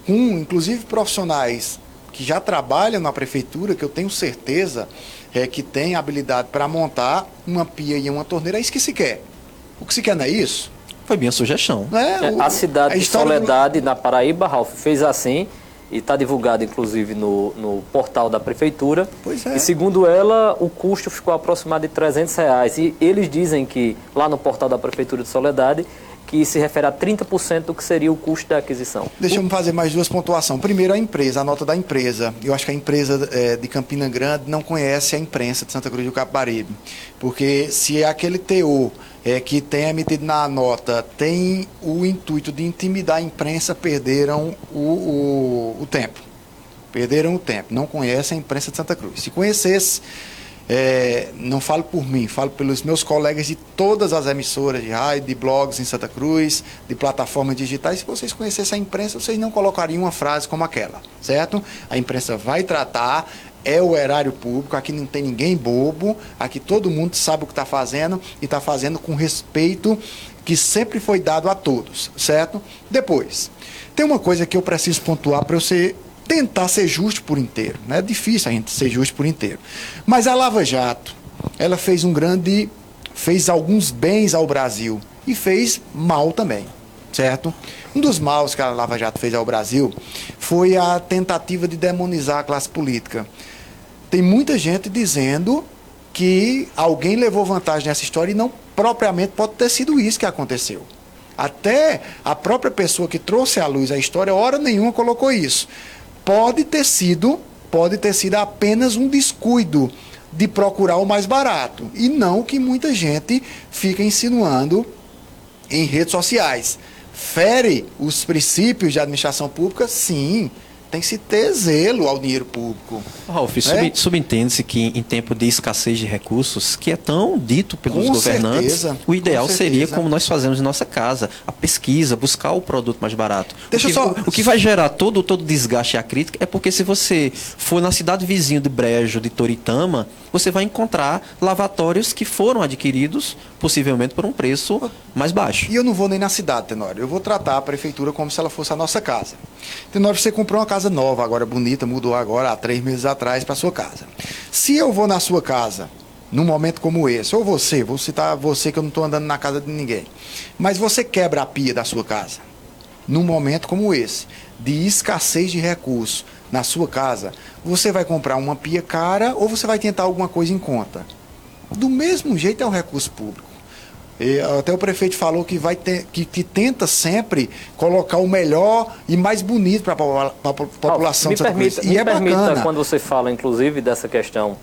com inclusive profissionais que já trabalham na prefeitura, que eu tenho certeza é, que tem habilidade para montar uma pia e uma torneira, é isso que se quer. O que se quer não é isso? Foi minha sugestão. É, o, a cidade a de Soledade, do... na Paraíba, Ralf, fez assim e está divulgado inclusive no, no portal da prefeitura. Pois é. E segundo ela, o custo ficou aproximado de 300 reais. E eles dizem que lá no portal da prefeitura de Soledade que se refere a 30% do que seria o custo da aquisição. Deixa eu fazer mais duas pontuações. Primeiro, a empresa, a nota da empresa. Eu acho que a empresa é, de Campina Grande não conhece a imprensa de Santa Cruz do Capibaribe. Porque se é aquele teor é, que tem emitido na nota tem o intuito de intimidar a imprensa, perderam o, o, o tempo. Perderam o tempo. Não conhece a imprensa de Santa Cruz. Se conhecesse é, não falo por mim, falo pelos meus colegas de todas as emissoras de rádio, de blogs em Santa Cruz, de plataformas digitais. Se vocês conhecessem a imprensa, vocês não colocariam uma frase como aquela, certo? A imprensa vai tratar, é o erário público, aqui não tem ninguém bobo, aqui todo mundo sabe o que está fazendo e está fazendo com respeito que sempre foi dado a todos, certo? Depois, tem uma coisa que eu preciso pontuar para eu ser tentar ser justo por inteiro. Né? É difícil a gente ser justo por inteiro. Mas a Lava Jato, ela fez um grande. fez alguns bens ao Brasil e fez mal também, certo? Um dos maus que a Lava Jato fez ao Brasil foi a tentativa de demonizar a classe política. Tem muita gente dizendo que alguém levou vantagem nessa história e não propriamente pode ter sido isso que aconteceu. Até a própria pessoa que trouxe à luz a história, hora nenhuma colocou isso pode ter sido, pode ter sido apenas um descuido de procurar o mais barato e não o que muita gente fica insinuando em redes sociais. Fere os princípios de administração pública? Sim tem que se ter zelo ao dinheiro público. Ralf, é? subentende-se que em tempo de escassez de recursos, que é tão dito pelos Com governantes, certeza. o ideal seria como nós fazemos em nossa casa, a pesquisa, buscar o produto mais barato. Deixa o, que, só... o que vai gerar todo todo desgaste e a crítica é porque se você for na cidade vizinha de Brejo, de Toritama, você vai encontrar lavatórios que foram adquiridos possivelmente por um preço mais baixo. E eu não vou nem na cidade, Tenório. Eu vou tratar a prefeitura como se ela fosse a nossa casa. Tenório, você comprou uma casa nova, agora bonita, mudou agora há três meses atrás para sua casa. Se eu vou na sua casa, num momento como esse, ou você, vou citar você que eu não estou andando na casa de ninguém, mas você quebra a pia da sua casa, num momento como esse, de escassez de recursos na sua casa, você vai comprar uma pia cara ou você vai tentar alguma coisa em conta. Do mesmo jeito é o recurso público. E até o prefeito falou que vai ter, que, que tenta sempre colocar o melhor e mais bonito para a população de Santa permita, Cruz. E me é permita, bacana. quando você fala, inclusive, dessa questão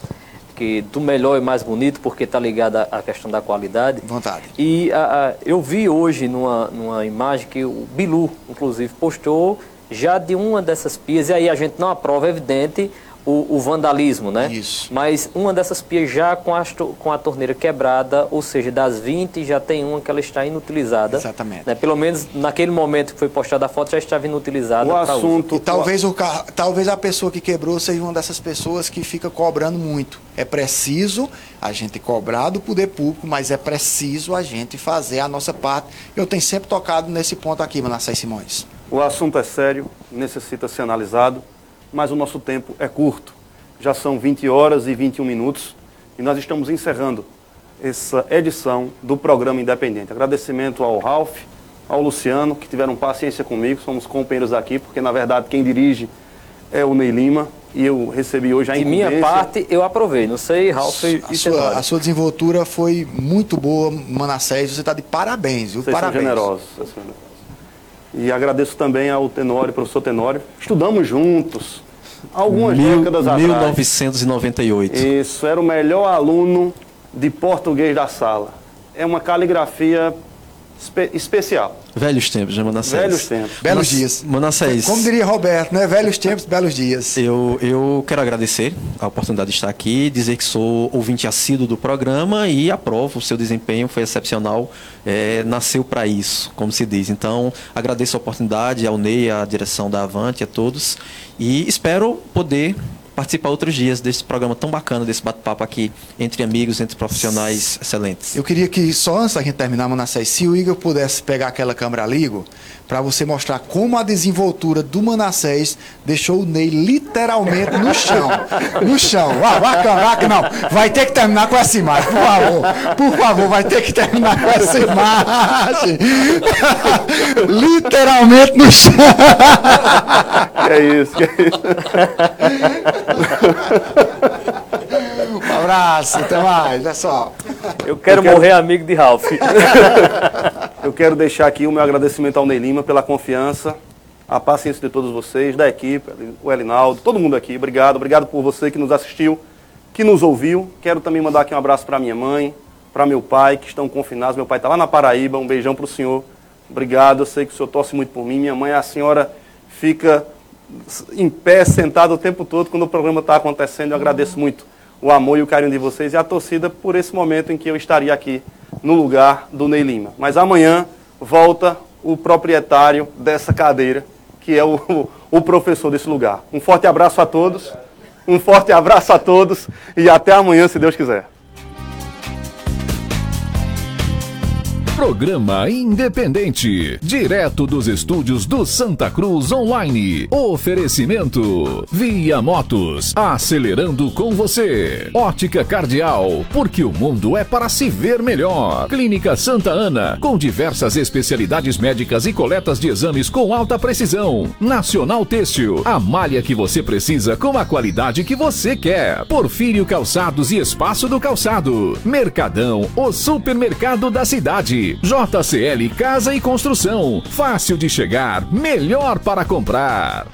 que do melhor e mais bonito, porque está ligada à questão da qualidade. Vontade. E a, a, eu vi hoje numa, numa imagem que o Bilu, inclusive, postou já de uma dessas pias, e aí a gente não aprova, é evidente, o, o, vandalismo, né? Isso. Mas uma dessas pias já com a, com a torneira quebrada, ou seja, das 20 já tem uma que ela está inutilizada. Exatamente. Né? Pelo menos naquele momento que foi postada a foto já estava inutilizada. O assunto. talvez, o carro, talvez a pessoa que quebrou seja uma dessas pessoas que fica cobrando muito. É preciso a gente cobrar do poder público, mas é preciso a gente fazer a nossa parte. Eu tenho sempre tocado nesse ponto aqui, Manassés Simões. O assunto é sério, necessita ser analisado mas o nosso tempo é curto. Já são 20 horas e 21 minutos e nós estamos encerrando essa edição do programa Independente. Agradecimento ao Ralph, ao Luciano, que tiveram paciência comigo, somos companheiros aqui, porque na verdade quem dirige é o Ney Lima e eu recebi hoje a De minha parte, eu aprovei. Não sei, Ralph e a sua, a sua desenvoltura foi muito boa, Manassés. Você está de parabéns, viu? Vocês parabéns. São generosos, vocês são generosos. E agradeço também ao Tenório, professor Tenório. Estudamos juntos, algumas Mil, décadas 1998. atrás. Isso, era o melhor aluno de português da sala. É uma caligrafia espe especial. Velhos tempos, né, Manassés? Velhos tempos. Belos dias. Manassés. Como diria Roberto, né? Velhos tempos, belos dias. Eu, eu quero agradecer a oportunidade de estar aqui, dizer que sou ouvinte assíduo do programa e aprovo o seu desempenho, foi excepcional, é, nasceu para isso, como se diz. Então, agradeço a oportunidade ao Ney, à direção da Avante, a todos e espero poder participar outros dias desse programa tão bacana, desse bate-papo aqui entre amigos, entre profissionais excelentes. Eu queria que, só antes da gente terminar, Manassés, se o Igor pudesse pegar aquela câmera ali, para você mostrar como a desenvoltura do Manassés deixou o Ney literalmente no chão. No chão. Ah, bacana, bacana. Não, vai ter que terminar com essa imagem, por favor. Por favor, vai ter que terminar com essa imagem. literalmente no chão. Que é isso, que é isso. Um abraço, até mais, pessoal. Eu quero, Eu quero- morrer amigo de Ralph. Eu quero deixar aqui o meu agradecimento ao Ney Lima pela confiança, a paciência de todos vocês, da equipe, o Elinaldo, todo mundo aqui. Obrigado, obrigado por você que nos assistiu, que nos ouviu. Quero também mandar aqui um abraço para minha mãe, para meu pai, que estão confinados. Meu pai está lá na Paraíba. Um beijão para o senhor. Obrigado, eu sei que o senhor torce muito por mim. Minha mãe, a senhora fica em pé, sentada o tempo todo quando o programa está acontecendo. Eu agradeço muito o amor e o carinho de vocês e a torcida por esse momento em que eu estaria aqui no lugar do Ney Lima. Mas amanhã volta o proprietário dessa cadeira, que é o, o, professor desse lugar. Um forte abraço a todos, um forte abraço a todos e até amanhã, se Deus quiser. Programa Independente, direto dos estúdios do Santa Cruz Online. Oferecimento: Via Motos, acelerando com você. Ótica Cardial, porque o mundo é para se ver melhor. Clínica Santa Ana, com diversas especialidades médicas e coletas de exames com alta precisão. Nacional Têxtil, a malha que você precisa com a qualidade que você quer. Porfírio Calçados e Espaço do Calçado. Mercadão, o supermercado da cidade. JCL Casa e Construção. Fácil de chegar, melhor para comprar.